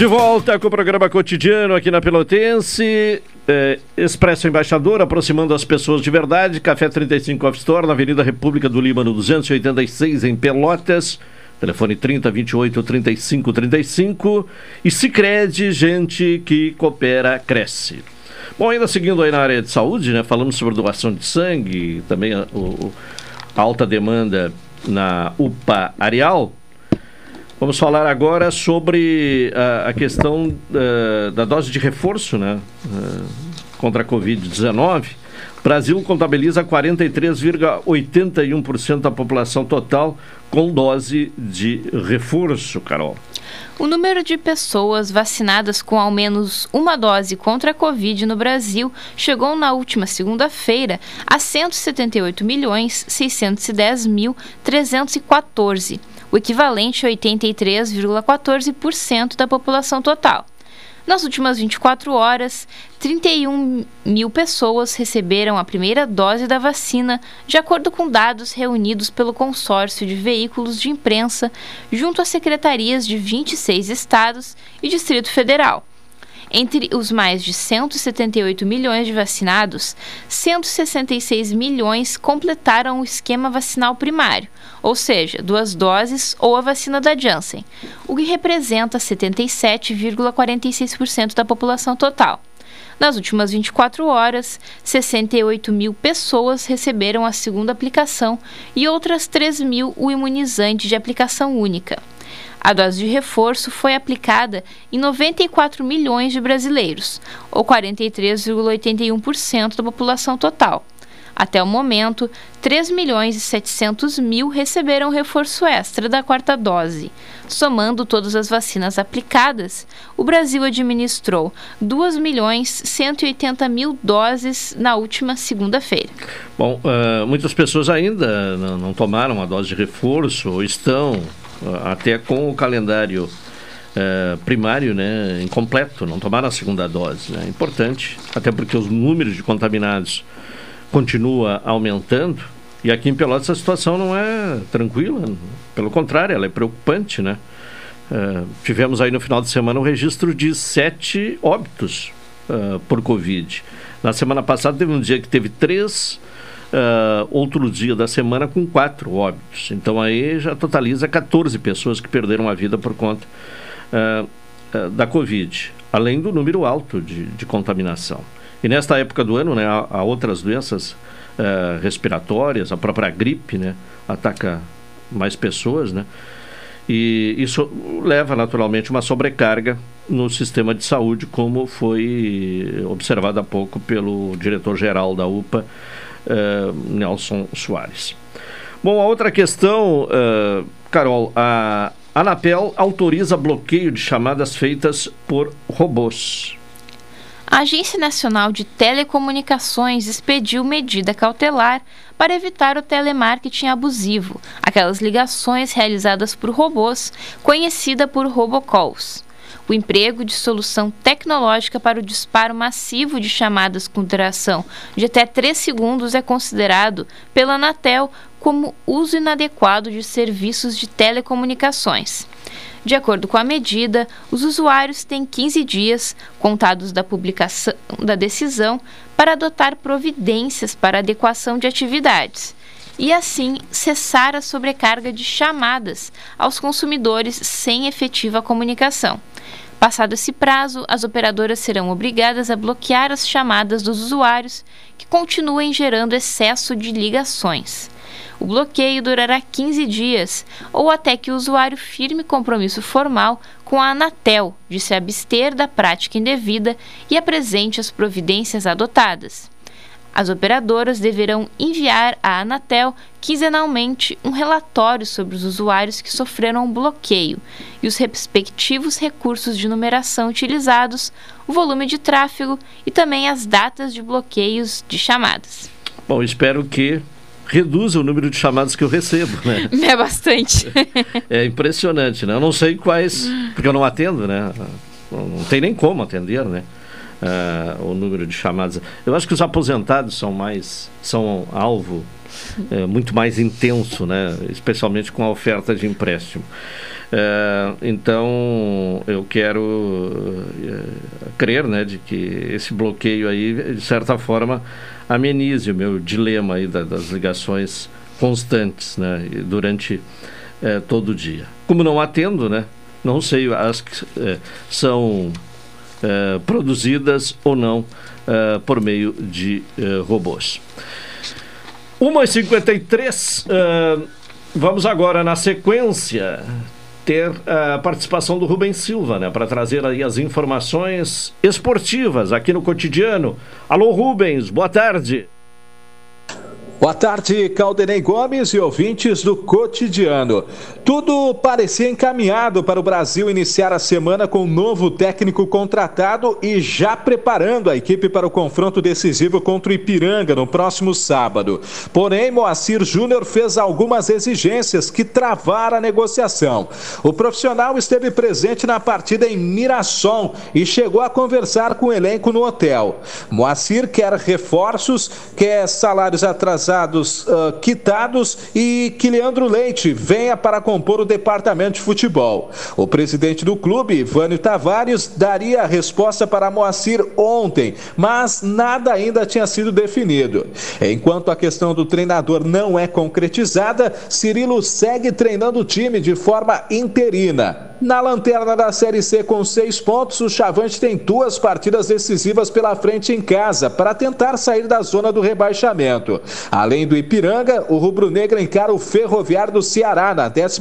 Speaker 3: De volta com o programa cotidiano aqui na Pelotense. É, Expresso Embaixador, aproximando as pessoas de verdade. Café 35 Off Store, na Avenida República do Líbano, 286, em Pelotas. Telefone 30 28 35 35. E Cicred, gente que coopera, cresce. Bom, ainda seguindo aí na área de saúde, né? Falamos sobre doação de sangue, também a, a alta demanda na UPA Areal. Vamos falar agora sobre a, a questão uh, da dose de reforço né, uh, contra a Covid-19. O Brasil contabiliza 43,81% da população total com dose de reforço, Carol.
Speaker 5: O número de pessoas vacinadas com ao menos uma dose contra a Covid no Brasil chegou na última segunda-feira a 178.610.314 o equivalente a 83,14% da população total. Nas últimas 24 horas, 31 mil pessoas receberam a primeira dose da vacina, de acordo com dados reunidos pelo consórcio de veículos de imprensa, junto às secretarias de 26 estados e Distrito Federal. Entre os mais de 178 milhões de vacinados, 166 milhões completaram o esquema vacinal primário, ou seja, duas doses ou a vacina da Janssen, o que representa 77,46% da população total. Nas últimas 24 horas, 68 mil pessoas receberam a segunda aplicação e outras 3 mil o imunizante de aplicação única. A dose de reforço foi aplicada em 94 milhões de brasileiros, ou 43,81% da população total. Até o momento, 3 milhões e 700 mil receberam reforço extra da quarta dose. Somando todas as vacinas aplicadas, o Brasil administrou 2 milhões 180 mil doses na última segunda-feira.
Speaker 3: Bom, uh, muitas pessoas ainda não, não tomaram a dose de reforço ou estão até com o calendário uh, primário né, incompleto, não tomaram a segunda dose. É né? importante, até porque os números de contaminados continua aumentando. E aqui em Pelotas a situação não é tranquila, pelo contrário, ela é preocupante, né? Uh, tivemos aí no final de semana um registro de sete óbitos uh, por Covid. Na semana passada teve um dia que teve três, uh, outro dia da semana com quatro óbitos. Então aí já totaliza 14 pessoas que perderam a vida por conta da Covid, além do número alto de, de contaminação. E nesta época do ano, né, há, há outras doenças uh, respiratórias, a própria gripe, né, ataca mais pessoas, né? E isso leva naturalmente uma sobrecarga no sistema de saúde, como foi observado há pouco pelo diretor-geral da UPA, uh, Nelson Soares. Bom, a outra questão, uh, Carol, a Anapel autoriza bloqueio de chamadas feitas por robôs.
Speaker 5: A Agência Nacional de Telecomunicações expediu medida cautelar para evitar o telemarketing abusivo, aquelas ligações realizadas por robôs, conhecida por robocalls. O emprego de solução tecnológica para o disparo massivo de chamadas com duração de até 3 segundos é considerado pela Anatel como uso inadequado de serviços de telecomunicações. De acordo com a medida, os usuários têm 15 dias, contados da publicação da decisão, para adotar providências para adequação de atividades e, assim, cessar a sobrecarga de chamadas aos consumidores sem efetiva comunicação. Passado esse prazo, as operadoras serão obrigadas a bloquear as chamadas dos usuários que continuem gerando excesso de ligações. O bloqueio durará 15 dias ou até que o usuário firme compromisso formal com a Anatel de se abster da prática indevida e apresente as providências adotadas. As operadoras deverão enviar à Anatel quinzenalmente um relatório sobre os usuários que sofreram um bloqueio e os respectivos recursos de numeração utilizados, o volume de tráfego e também as datas de bloqueios de chamadas.
Speaker 3: Bom, espero que reduza o número de chamadas que eu recebo, né?
Speaker 5: É bastante.
Speaker 3: é impressionante, né? Eu não sei quais, porque eu não atendo, né? Não tem nem como atender, né? Uh, o número de chamadas. Eu acho que os aposentados são mais, são alvo é, muito mais intenso, né? Especialmente com a oferta de empréstimo. É, então, eu quero é, crer né, de que esse bloqueio aí, de certa forma, amenize o meu dilema aí da, das ligações constantes né, durante todo o dia. Como não atendo, né, não sei as que são é, produzidas ou não é, por meio de robôs. 1h53, vamos agora na sequência ter a participação do Rubens Silva, né, para trazer aí as informações esportivas aqui no cotidiano. Alô, Rubens, boa tarde.
Speaker 25: Boa tarde, Caldenei Gomes e ouvintes do Cotidiano. Tudo parecia encaminhado para o Brasil iniciar a semana com um novo técnico contratado e já preparando a equipe para o confronto decisivo contra o Ipiranga no próximo sábado. Porém, Moacir Júnior fez algumas exigências que travaram a negociação. O profissional esteve presente na partida em Mirassol e chegou a conversar com o elenco no hotel. Moacir quer reforços, quer salários atrasados atrasados uh, quitados e que Leandro Leite venha para compor o departamento de futebol. O presidente do clube, Ivânio Tavares, daria a resposta para Moacir ontem, mas nada ainda tinha sido definido. Enquanto a questão do treinador não é concretizada, Cirilo segue treinando o time de forma interina. Na lanterna da Série C com seis pontos, o Chavante tem duas partidas decisivas pela frente em casa para tentar sair da zona do rebaixamento. Além do Ipiranga, o Rubro Negro encara o Ferroviário do Ceará na 11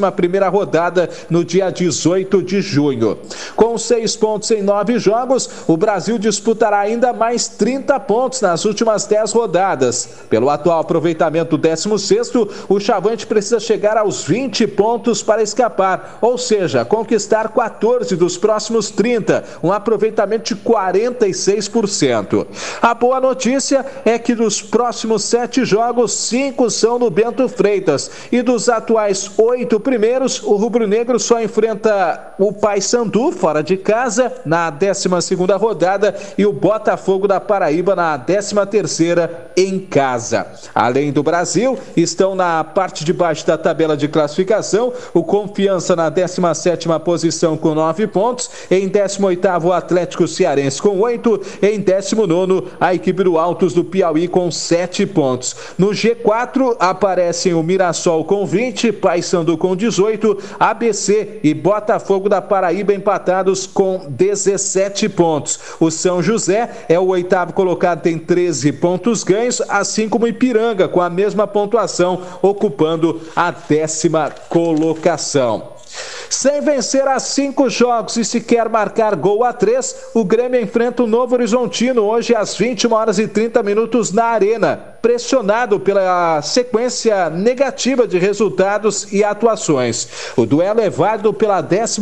Speaker 25: rodada no dia 18 de junho. Com seis pontos em nove jogos, o Brasil disputará ainda mais 30 pontos nas últimas dez rodadas. Pelo atual aproveitamento 16, o Chavante precisa chegar aos 20 pontos para escapar, ou seja, conquistar 14 dos próximos 30, um aproveitamento de 46%. A boa notícia é que dos próximos sete jogos, cinco são no Bento Freitas. E dos atuais oito primeiros, o rubro-negro só enfrenta o Paysandu fora de casa na 12 rodada e o Botafogo da Paraíba na 13 em casa. Além do Brasil, estão na parte de baixo da tabela de classificação o Confiança na 17 posição com nove pontos, em 18 o Atlético Cearense com oito, em 19 a equipe do Altos do Piauí com sete pontos. No G4 aparecem o Mirassol com 20, Paysandu com 18, ABC e Botafogo da Paraíba empatados com 17 pontos. O São José é o oitavo colocado, tem 13 pontos ganhos, assim como Ipiranga, com a mesma pontuação, ocupando a décima colocação. Sem vencer a cinco jogos e sequer marcar gol a três, o Grêmio enfrenta o Novo Horizontino hoje às 21 horas e 30 minutos na Arena pressionado pela sequência negativa de resultados e atuações. O duelo é válido pela 11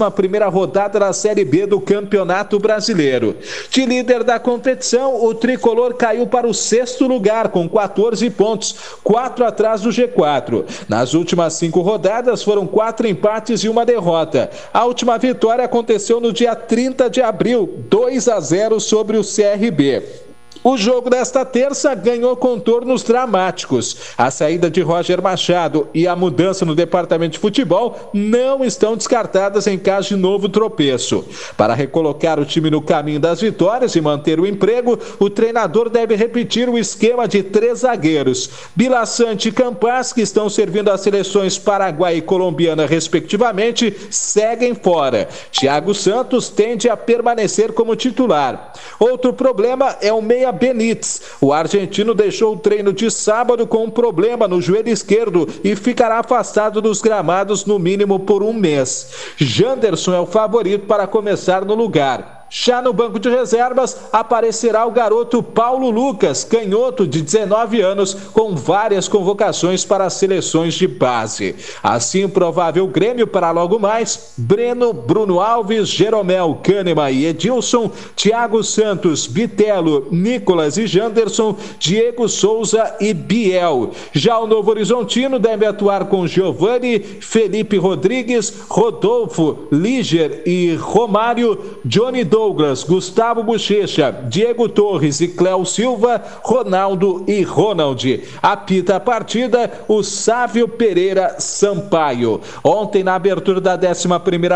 Speaker 25: rodada da Série B do Campeonato Brasileiro. De líder da competição, o tricolor caiu para o sexto lugar com 14 pontos, quatro atrás do G4. Nas últimas cinco rodadas foram quatro empates e uma derrota. A última vitória aconteceu no dia 30 de abril, 2 a 0 sobre o CRB. O jogo desta terça ganhou contornos dramáticos. A saída de Roger Machado e a mudança no departamento de futebol não estão descartadas em caso de novo tropeço. Para recolocar o time no caminho das vitórias e manter o emprego, o treinador deve repetir o esquema de três zagueiros. Bilaçante e Campas, que estão servindo as seleções Paraguai e Colombiana, respectivamente, seguem fora. Thiago Santos tende a permanecer como titular. Outro problema é o meia Benítez. O argentino deixou o treino de sábado com um problema no joelho esquerdo e ficará afastado dos gramados no mínimo por um mês. Janderson é o favorito para começar no lugar. Já no banco de reservas aparecerá o garoto Paulo Lucas, canhoto de 19 anos, com várias convocações para seleções de base. Assim, provável Grêmio para logo mais: Breno, Bruno Alves, Jeromel, Kahneman e Edilson, Thiago Santos, Bitelo, Nicolas e Janderson, Diego Souza e Biel. Já o Novo Horizontino deve atuar com Giovanni, Felipe Rodrigues, Rodolfo, Líger e Romário, Johnny Do Douglas, Gustavo Bochecha, Diego Torres e Cléo Silva, Ronaldo e Ronald. Apita a partida o Sávio Pereira Sampaio. Ontem, na abertura da 11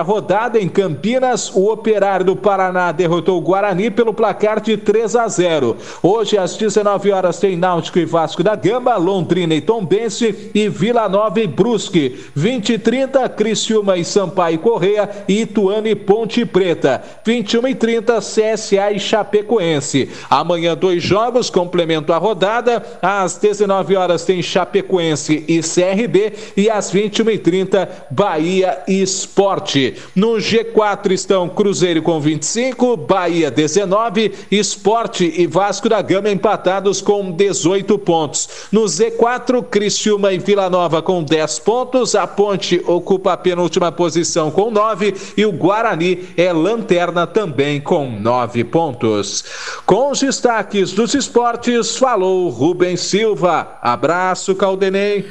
Speaker 25: rodada em Campinas, o Operário do Paraná derrotou o Guarani pelo placar de 3 a 0. Hoje, às 19 horas, tem Náutico e Vasco da Gama, Londrina e Tombense e Vila Nova e Brusque. 20 e 30, Criciúma e Sampaio Correia e Ituano e Ponte Preta. 21 e 30, CSA e Chapecoense. Amanhã, dois jogos, complemento a rodada. Às 19 horas tem Chapecoense e CRB e às 21 e 30, Bahia e Esporte. No G4 estão Cruzeiro com 25, Bahia 19, Esporte e Vasco da Gama empatados com 18 pontos. No Z4, Criciúma e Vila Nova com 10 pontos, a Ponte ocupa a penúltima posição com 9 e o Guarani é lanterna também com 9 pontos. Com os destaques dos esportes, falou Rubens Silva. Abraço, Caldenei.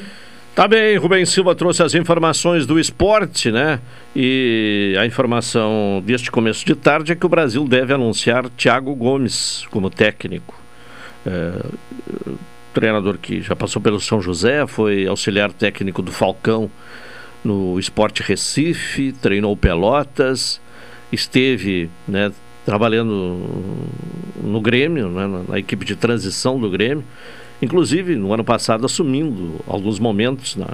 Speaker 3: Tá bem, Rubens Silva trouxe as informações do esporte, né? E a informação deste começo de tarde é que o Brasil deve anunciar Thiago Gomes como técnico. É, treinador que já passou pelo São José, foi auxiliar técnico do Falcão no Esporte Recife, treinou Pelotas, esteve né, trabalhando no Grêmio, né, na, na equipe de transição do Grêmio inclusive no ano passado assumindo alguns momentos na,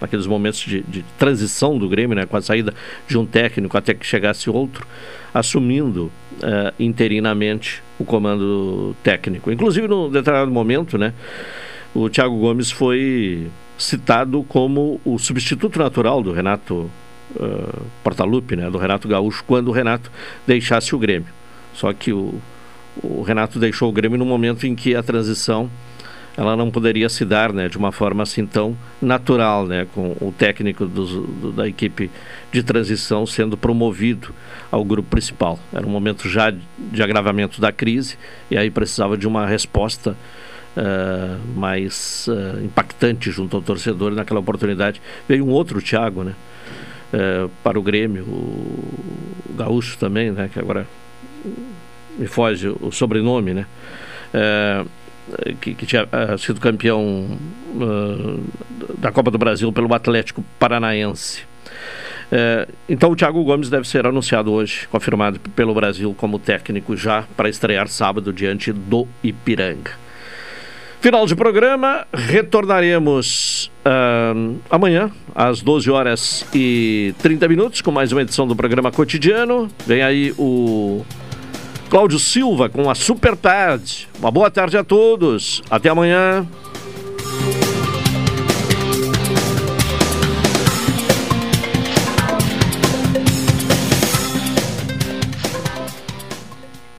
Speaker 3: naqueles momentos de, de, transição do Grêmio, né, com a saída de um técnico até que chegasse outro, assumindo uh, interinamente o comando técnico. Inclusive, num determinado momento, né, o Thiago Gomes foi citado como o substituto natural do Renato uh, né, do Renato Gaúcho, quando o Renato deixasse o Grêmio. Só que o, o Renato deixou o Grêmio no momento em que a transição ela não poderia se dar né, de uma forma assim tão natural, né, com o técnico do, da equipe de transição sendo promovido ao grupo principal. Era um momento já de agravamento da crise e aí precisava de uma resposta uh, mais uh, impactante junto ao torcedor. Naquela oportunidade veio um outro Thiago né, uh, para o Grêmio, o, Gaúcho também, né, que agora me foge o sobrenome, né? que, que tinha uh, sido campeão da Copa do Brasil pelo Atlético Paranaense. Uh, então o Thiago Gomes deve ser anunciado hoje, confirmado pelo Brasil como técnico já para estrear sábado diante do Ipiranga. Final de programa, retornaremos uh, amanhã às 12 horas e 30 minutos com mais uma edição do programa cotidiano. Vem aí o Cláudio Silva com a Super Tarde. Uma boa tarde a todos. Até amanhã.